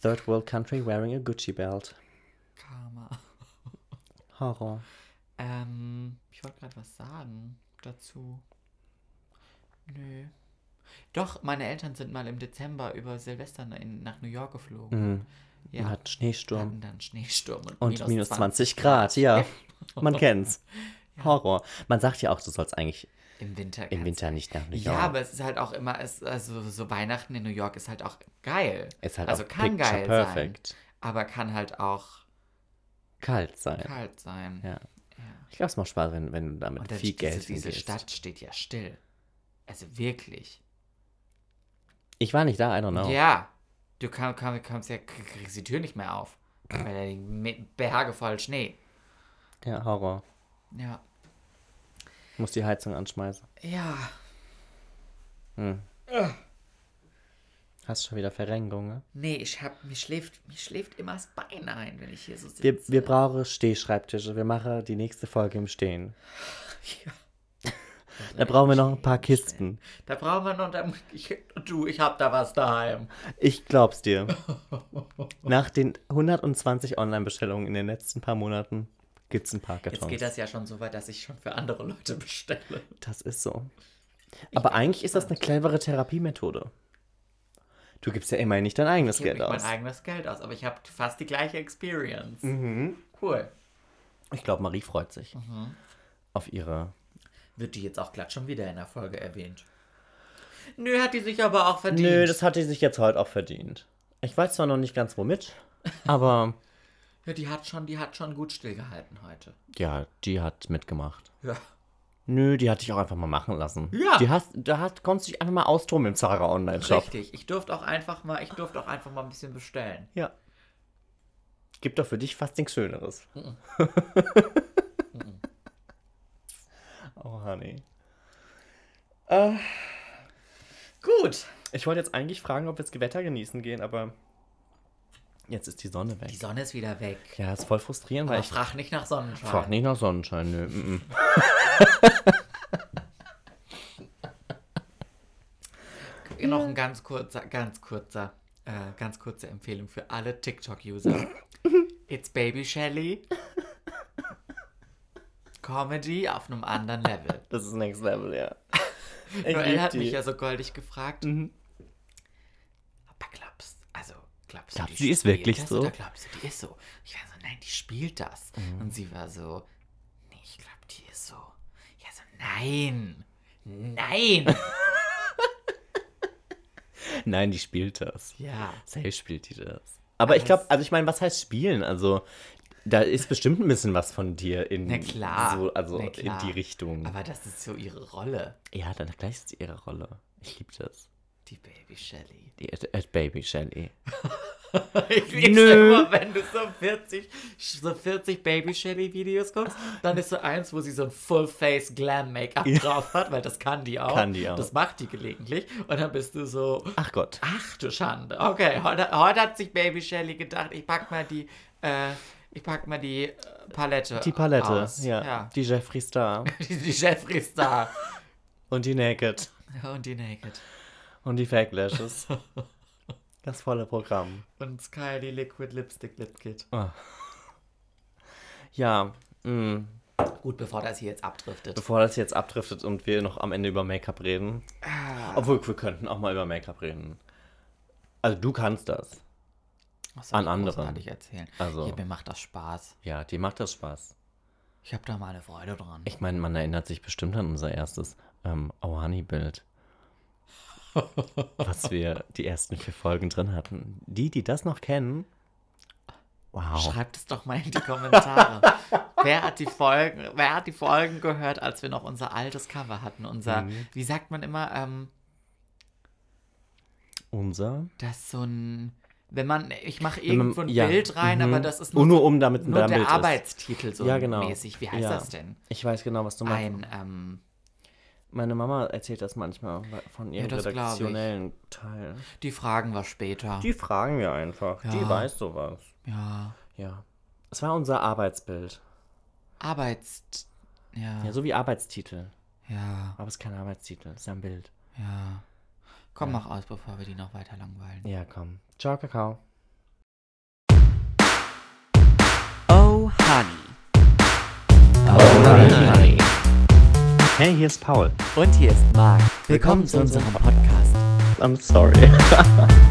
Third World Country wearing a Gucci belt. Karma. Horror. Ähm, ich wollte gerade was sagen dazu. Nö. Doch, meine Eltern sind mal im Dezember über Silvester in, nach New York geflogen. Mhm. Ja. Hat Schneesturm. hatten dann Schneesturm und, Und minus 20 Grad, ja. Man kennt's. Horror. Man sagt ja auch, du sollst eigentlich Im Winter. im Winter nicht nach New York. Ja, aber es ist halt auch immer, es, also so Weihnachten in New York ist halt auch geil. ist halt also auch kann geil perfect. sein, aber kann halt auch Kalt sein. kalt sein. Ja. Ja. Ich glaube, es macht Spaß, wenn, wenn du damit Und viel diese, Geld diese hingehst. Stadt steht ja still. Also wirklich. Ich war nicht da, I don't know. Ja. Du kann, kann, kommst ja, krieg- kriegst die Tür nicht mehr auf. Weil da liegen Berge voll Schnee. Ja, Horror. Ja. Muss die Heizung anschmeißen. Ja. Hm. Hast schon wieder Verrenkung, ne? Nee, ich hab, mir schläft, mir schläft immer das Bein ein, wenn ich hier so sitze. Wir, wir brauchen Stehschreibtische. Wir machen die nächste Folge im Stehen. Ja. Da brauchen wir noch ein paar Kisten. Da brauchen wir noch. Ich, du, ich hab da was daheim. Ich glaub's dir. Nach den 120 Online-Bestellungen in den letzten paar Monaten gibt's ein paar Kartons. Jetzt geht das ja schon so weit, dass ich schon für andere Leute bestelle. Das ist so. Aber eigentlich ist das eine clevere Therapiemethode. Du gibst ja immerhin nicht dein eigenes Ich gebe Geld nicht aus. mein eigenes Geld aus, aber ich habe fast die gleiche Experience. Mhm. Cool. Ich glaube, Marie freut sich Mhm. auf ihre. Wird die jetzt auch glatt schon wieder in der Folge erwähnt? Nö, hat die sich aber auch verdient. Nö, das hat die sich jetzt heute auch verdient. Ich weiß zwar noch nicht ganz womit, aber ja, die hat schon, die hat schon gut stillgehalten heute. ja, die hat mitgemacht. Ja. Nö, die hat dich auch einfach mal machen lassen. Ja. Die hast, da hat, konntest du dich einfach mal austoben im Zara Online-Shop. Richtig. Ich durfte auch einfach mal, ich durfte auch einfach mal ein bisschen bestellen. Ja. Gibt doch für dich fast nichts Schöneres. oh, Honey. Äh, Gut. ich wollte jetzt eigentlich fragen, ob wir das Gewitter genießen gehen, aber jetzt ist die Sonne weg. Die Sonne ist wieder weg. ja, ist voll frustrierend, weil Aber ich frag nicht nach Sonnenschein. frag nicht nach Sonnenschein. Nö. mm, mm. Noch ein ganz kurzer, ganz kurzer, äh, ganz kurze Empfehlung für alle TikTok-User. It's Baby Shelly. Comedy auf einem anderen Level. Das ist Next Level, ja. Noel hat mich ja so goldig gefragt. Mhm. Glaubst du, du, die ist wirklich so? Oder du, die ist so? Ich war so, nein, die spielt das. Mhm. Und sie war so, nee, ich glaube, die ist so. Ja, so, nein. Nein. Nein, die spielt das. ja. Safe spielt die das. Aber ich glaube, also ich meine, was heißt spielen? Also, da ist bestimmt ein bisschen was von dir in so, also in klar. die Richtung. Aber das ist so ihre Rolle, ja, dann gleich ist ihre Rolle. Ich liebe das. Die Baby Shelly. Die Ed, Ed Baby Shelly. Ich lieb's Nö. immer, wenn du so 40, so 40 Baby Shelly Videos guckst, dann ist so eins, wo sie so ein Full-Face Glam Make-up drauf hat, weil das kann die auch. Kann die auch. Das macht die gelegentlich. Und dann bist du so, Ach Gott. ach du Schande. Okay, heute, heute hat sich Baby Shelly gedacht, ich pack mal die, äh, ich pack mal die äh, Palette Die Palette, ja. ja. Die Jeffree Star. Die, die Jeffree Star. Und die Naked. Und die Naked. Und die Fake Lashes. Das volle Programm. Und Sky, die Liquid Lipstick Lip Kit. Ja, mh, Gut, bevor das hier jetzt abdriftet. bevor das jetzt abdriftet und wir noch am Ende über Make-up reden. Ah. Obwohl, wir könnten auch mal über Make-up reden. Also du kannst das. Was An ich anderen. großartig erzählen. Also- Ja, mir macht das Spaß. Ja, dir macht das Spaß. Ich habe da mal eine Freude dran. Ich meine, man erinnert sich bestimmt an unser erstes ähm, Awani-Bild. Was wir die ersten vier Folgen drin hatten. Die, die das noch kennen, wow. Schreibt es doch mal in die Kommentare. wer, hat die Folgen, wer hat die Folgen gehört, als wir noch unser altes Cover hatten? Unser, Mhm. wie sagt man immer, ähm, Unser. das ist so ein, wenn man, ich mache irgendwo ein ja, Bild rein, mhm. aber das ist Und nur um damit ein nur Bild der ist. Arbeitstitel so Ja, genau. mäßig. Wie heißt Ja. das denn? Ich weiß genau, was du meinst. Ein, ähm, Meine Mama erzählt das manchmal von ihrem glaub ich. redaktionellen Teil. die fragen wir später. Die fragen wir einfach. Die Ja. weiß sowas. ja. Ja. Es war unser Arbeitsbild. Arbeits... Ja. Ja, so wie Arbeitstitel. Ja. Aber es ist kein Arbeitstitel, es ist ein Bild. Ja. Komm, mach aus, bevor wir die noch weiter langweilen. Ja, komm. Ciao, Kakao. Oh, Honey. Oh, honey. Hey, hier ist Paul. Und hier ist Marc. Willkommen zu unserem Podcast. I'm sorry.